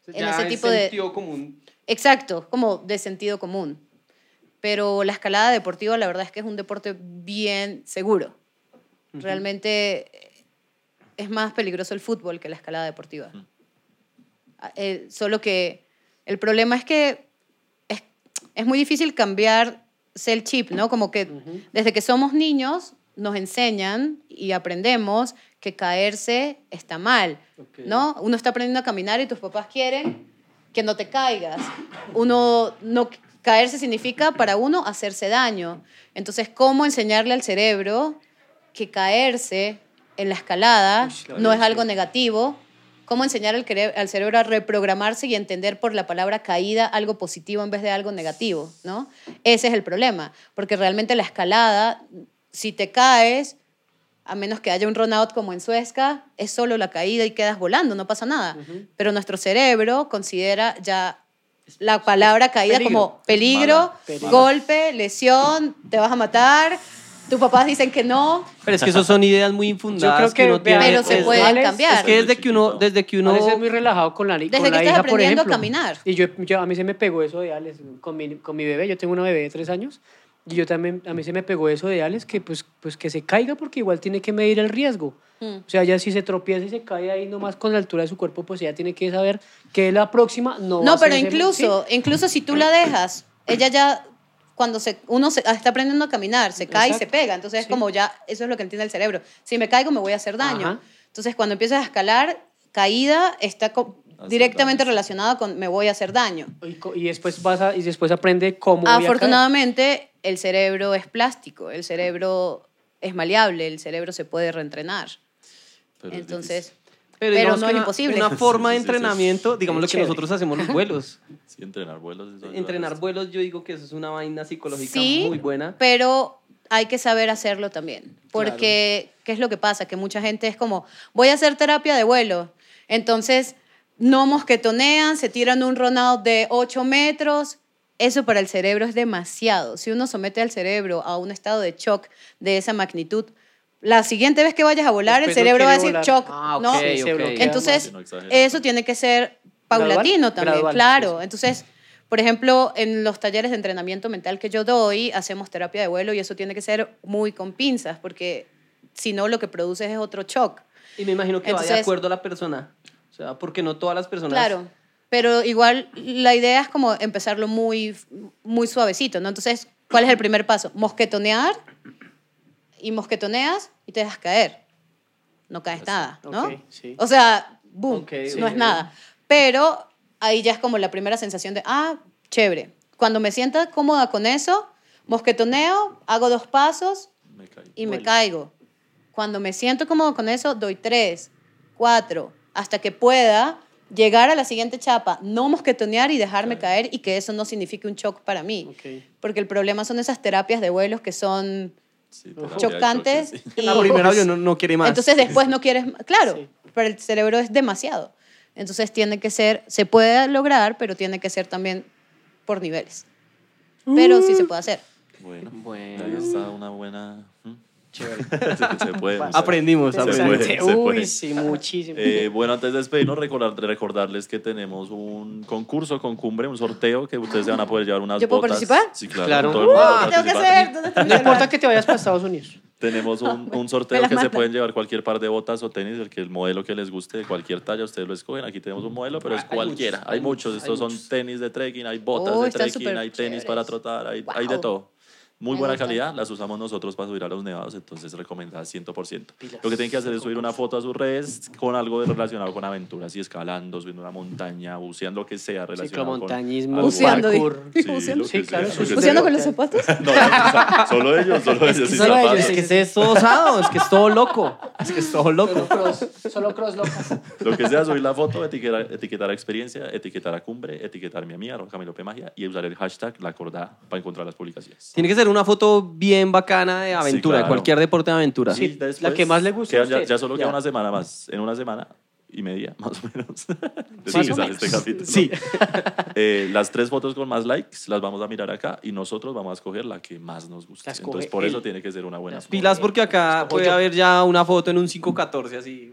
En
Ya
ese
es
tipo de-
sentido común.
Exacto, como de sentido común. Pero la escalada deportiva, la verdad es que es un deporte bien seguro. Realmente eh, es más peligroso el fútbol que la escalada deportiva. Ah, eh, solo que el problema es que es, es muy difícil cambiarse el chip, ¿no? Como que desde que somos niños nos enseñan y aprendemos que caerse está mal. ¿no? Uno está aprendiendo a caminar y tus papás quieren que no te caigas. Uno no caerse significa para uno hacerse daño. Entonces, ¿cómo enseñarle al cerebro que caerse en la escalada no es algo negativo? ¿Cómo enseñar al, cere- al cerebro a reprogramarse y entender por la palabra caída algo positivo en vez de algo negativo? ¿no? Ese es el problema, porque realmente la escalada, si te caes, a menos que haya un run out como en Suezca, es solo la caída y quedas volando, no pasa nada. Pero nuestro cerebro considera ya la palabra caída
Peligro.
como peligro,
Mala.
Peligro.
golpe, lesión, te vas a matar. Tus papás dicen que no,
Pero es que eso son ideas muy infundadas
Yo creo que,
uno tiene.
pero se
es-
pueden
Alex,
cambiar.
Es que desde que uno, desde que uno
es muy relajado con la,
Desde
con
que
la
estás
hija, por
aprendiendo a caminar.
Y yo, yo- a mí se me pegó eso de Alex con mi, con mi bebé. Yo tengo una bebé de tres años. Y yo también, a mí se me pegó eso de Alex, que pues, pues que se caiga porque igual tiene que medir el riesgo.
Mm.
O sea, ya si se tropieza y se cae ahí nomás con la altura de su cuerpo, pues ella tiene que saber que la próxima no va a
No,
ser
pero
ese-
incluso, incluso si tú la dejas, ella ya cuando se, uno se, está aprendiendo a caminar, se cae y se
Exacto.
pega. Entonces es
Sí.
como ya, eso es lo que entiende el cerebro. Si me caigo me voy a hacer daño.
Ajá.
Entonces cuando empiezas a escalar, caída está directamente
daño.
relacionada con me voy a hacer daño.
Y, y después vas a, y después aprende cómo voy a caer.
Afortunadamente el cerebro es plástico, el cerebro es maleable, el cerebro se puede reentrenar.
Pero
Entonces,
Pero,
no es
una-
imposible.
Una forma de entrenamiento, digamos lo que nosotros hacemos los vuelos.
Sí, entrenar vuelos.
Entrenar vuelos, yo digo que eso es una vaina psicológica
sí,
muy buena.
pero hay que saber hacerlo también. Porque, ¿qué es lo que pasa? Que mucha gente es como, voy a hacer terapia de vuelo. Entonces, no mosquetonean, se tiran un run out de 8 metros. Eso para el cerebro es demasiado. Si uno somete al cerebro a un estado de shock de esa magnitud, la siguiente vez que vayas a volar,
Después
el cerebro va a decir
volar.
shock.
Ah,
¿no? Entonces, eso tiene que ser paulatino
Gradual,
también,
gradual,
claro.
sí.
Entonces, por ejemplo, en los talleres de entrenamiento mental que yo doy, hacemos terapia de vuelo y eso tiene que ser muy con pinzas, porque si no, lo que produces es otro shock.
Y me imagino que va de
Entonces-
acuerdo a la persona. O sea, porque no todas las personas...
Claro. Pero igual la idea es como empezarlo muy, muy suavecito, ¿no? Entonces, ¿cuál es el primer paso? Mosquetonear y mosquetoneas y te dejas caer. No caes nada, ¿no?
Sí.
O sea, boom, no
sí.
es nada. Pero ahí ya es como la primera sensación de, ah, chévere. Cuando me sienta cómoda con eso, mosquetoneo, hago dos pasos
Me
y me caigo. Cuando me siento cómodo con eso, doy tres, cuatro, hasta que pueda llegar a la siguiente chapa, no mosquetonear y dejarme caer y que eso no signifique un shock para mí.
Ok.
Porque el problema son esas terapias de vuelos que son
Sí,
chocantes.
choque, sí.
y-
La primera yo no, no quiere más.
entonces después no quieres, claro,
Sí.
pero el cerebro es demasiado. Entonces tiene que ser, se puede lograr, pero tiene que ser también por niveles. Pero sí se puede hacer.
Bueno,
Bueno.
ahí está una buena...
Chévere.
se, se puede.
Aprendimos,
Se
aprendimos.
puede, se
Uy,
puede.
sí, muchísimo.
Eh, bueno, antes de despedirnos, recordar, recordarles que tenemos un concurso con Cumbre, un sorteo que ustedes se van a poder llevar unas
¿Yo puedo
botas.
participar?
Sí, claro.
Claro.
todo el mundo
Uh, tengo que hacer. ¿Dónde
no importa que te vayas para Estados Unidos.
Tenemos un, un sorteo que se
mandan.
pueden llevar cualquier par de botas o tenis, el, que, el modelo que les guste, de cualquier talla, ustedes lo escogen. Aquí tenemos un modelo, pero es
Ah, Hay
cualquiera.
muchos,
hay, muchos. Estos
hay
son
muchos.
tenis de trekking, hay botas
Oh,
de trekking, hay tenis
chéveres.
para trotar, hay, hay de
Wow.
todo. Muy buena calidad, las usamos nosotros para subir a los nevados, entonces recomendadas 100%. Lo que tienen que hacer es subir una foto a sus redes con algo de- relacionado con aventuras y escalando, subiendo una montaña, buceando, lo que sea relacionado con
Ciclomontañismo.
Buceando,
parkour.
Sí,
Buceando.
que
Sí, claro,
sea,
sí,
que
¿Buceando con los zapatos?
No, no, solo ellos, solo ellos. sin
solo ellos.
Es que es todo osado, es que es todo loco. Es que es todo loco.
Solo cross, solo cross locas.
Lo que sea, subir la foto, etiquetar, etiquetar a experiencia, etiquetar a cumbre, etiquetarme a mí, arroba Camilo P. Magia, y usar el hashtag la acordada para encontrar las publicaciones.
Tiene que ser una foto bien bacana de aventura, de
claro.
cualquier deporte de aventura.
Sí.
después
la que más le guste a
quedan ya, ya solo queda
Ya.
una semana más. En una semana y media, más o menos.
Más
que
o
sale
menos.
este capítulo.
Sí.
Eh, las tres fotos con más likes las vamos a mirar acá y nosotros vamos a escoger la que más nos
escoge
Entonces, por
él.
eso tiene que ser una buena
Las
foto.
Pilas porque acá puede
yo.
haber ya una foto en un 514 así.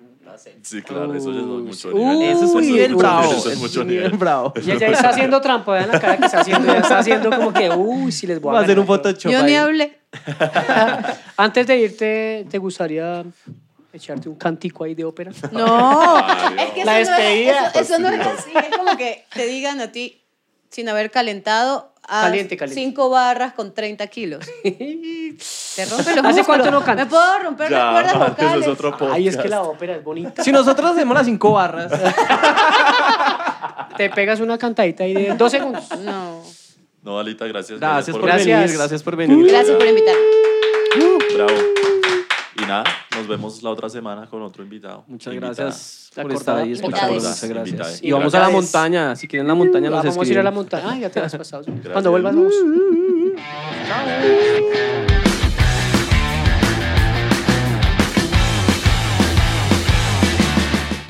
Sí, claro, eso ya es mucho nivel.
Eso es un
Uy,
nivel
uy,
bravo.
Eso es
Eso
mucho
nivel bravo.
Ya, ya está haciendo trampa, vean la cara que está haciendo. Está haciendo como que, uy, si les voy a
Va a hacer un. Photoshop.
Yo ni
ahí.
hablé.
Antes de irte, ¿te gustaría echarte un cantico ahí de ópera?
No, es que
La
eso, no es,
despedida.
eso, eso no es así. Es como que te digan a ti, sin haber calentado, a
Caliente, caliente.
cinco barras con 30 kilos. Te rompe los
¿Hace cuánto no cantas?
Me puedo romper las
Ya,
cuerdas
eso
vocales.
es otro podcast.
Ay, es que la ópera es bonita.
Si nosotros hacemos las cinco barras,
Te pegas una cantadita ahí de dos segundos.
No.
No, Alita, gracias.
gracias por venir, gracias por venir.
Gracias por invitarme.
Bravo. Nada, nos vemos la otra semana con otro invitado.
Muchas
Invitada.
gracias por
acordada.
estar ahí. Muchas gracias. Y vamos a la montaña. Si quieren la montaña, nos
Vamos a ir a la montaña. Ay, ya te has pasado. Cuando vuelvas, vamos. Chao.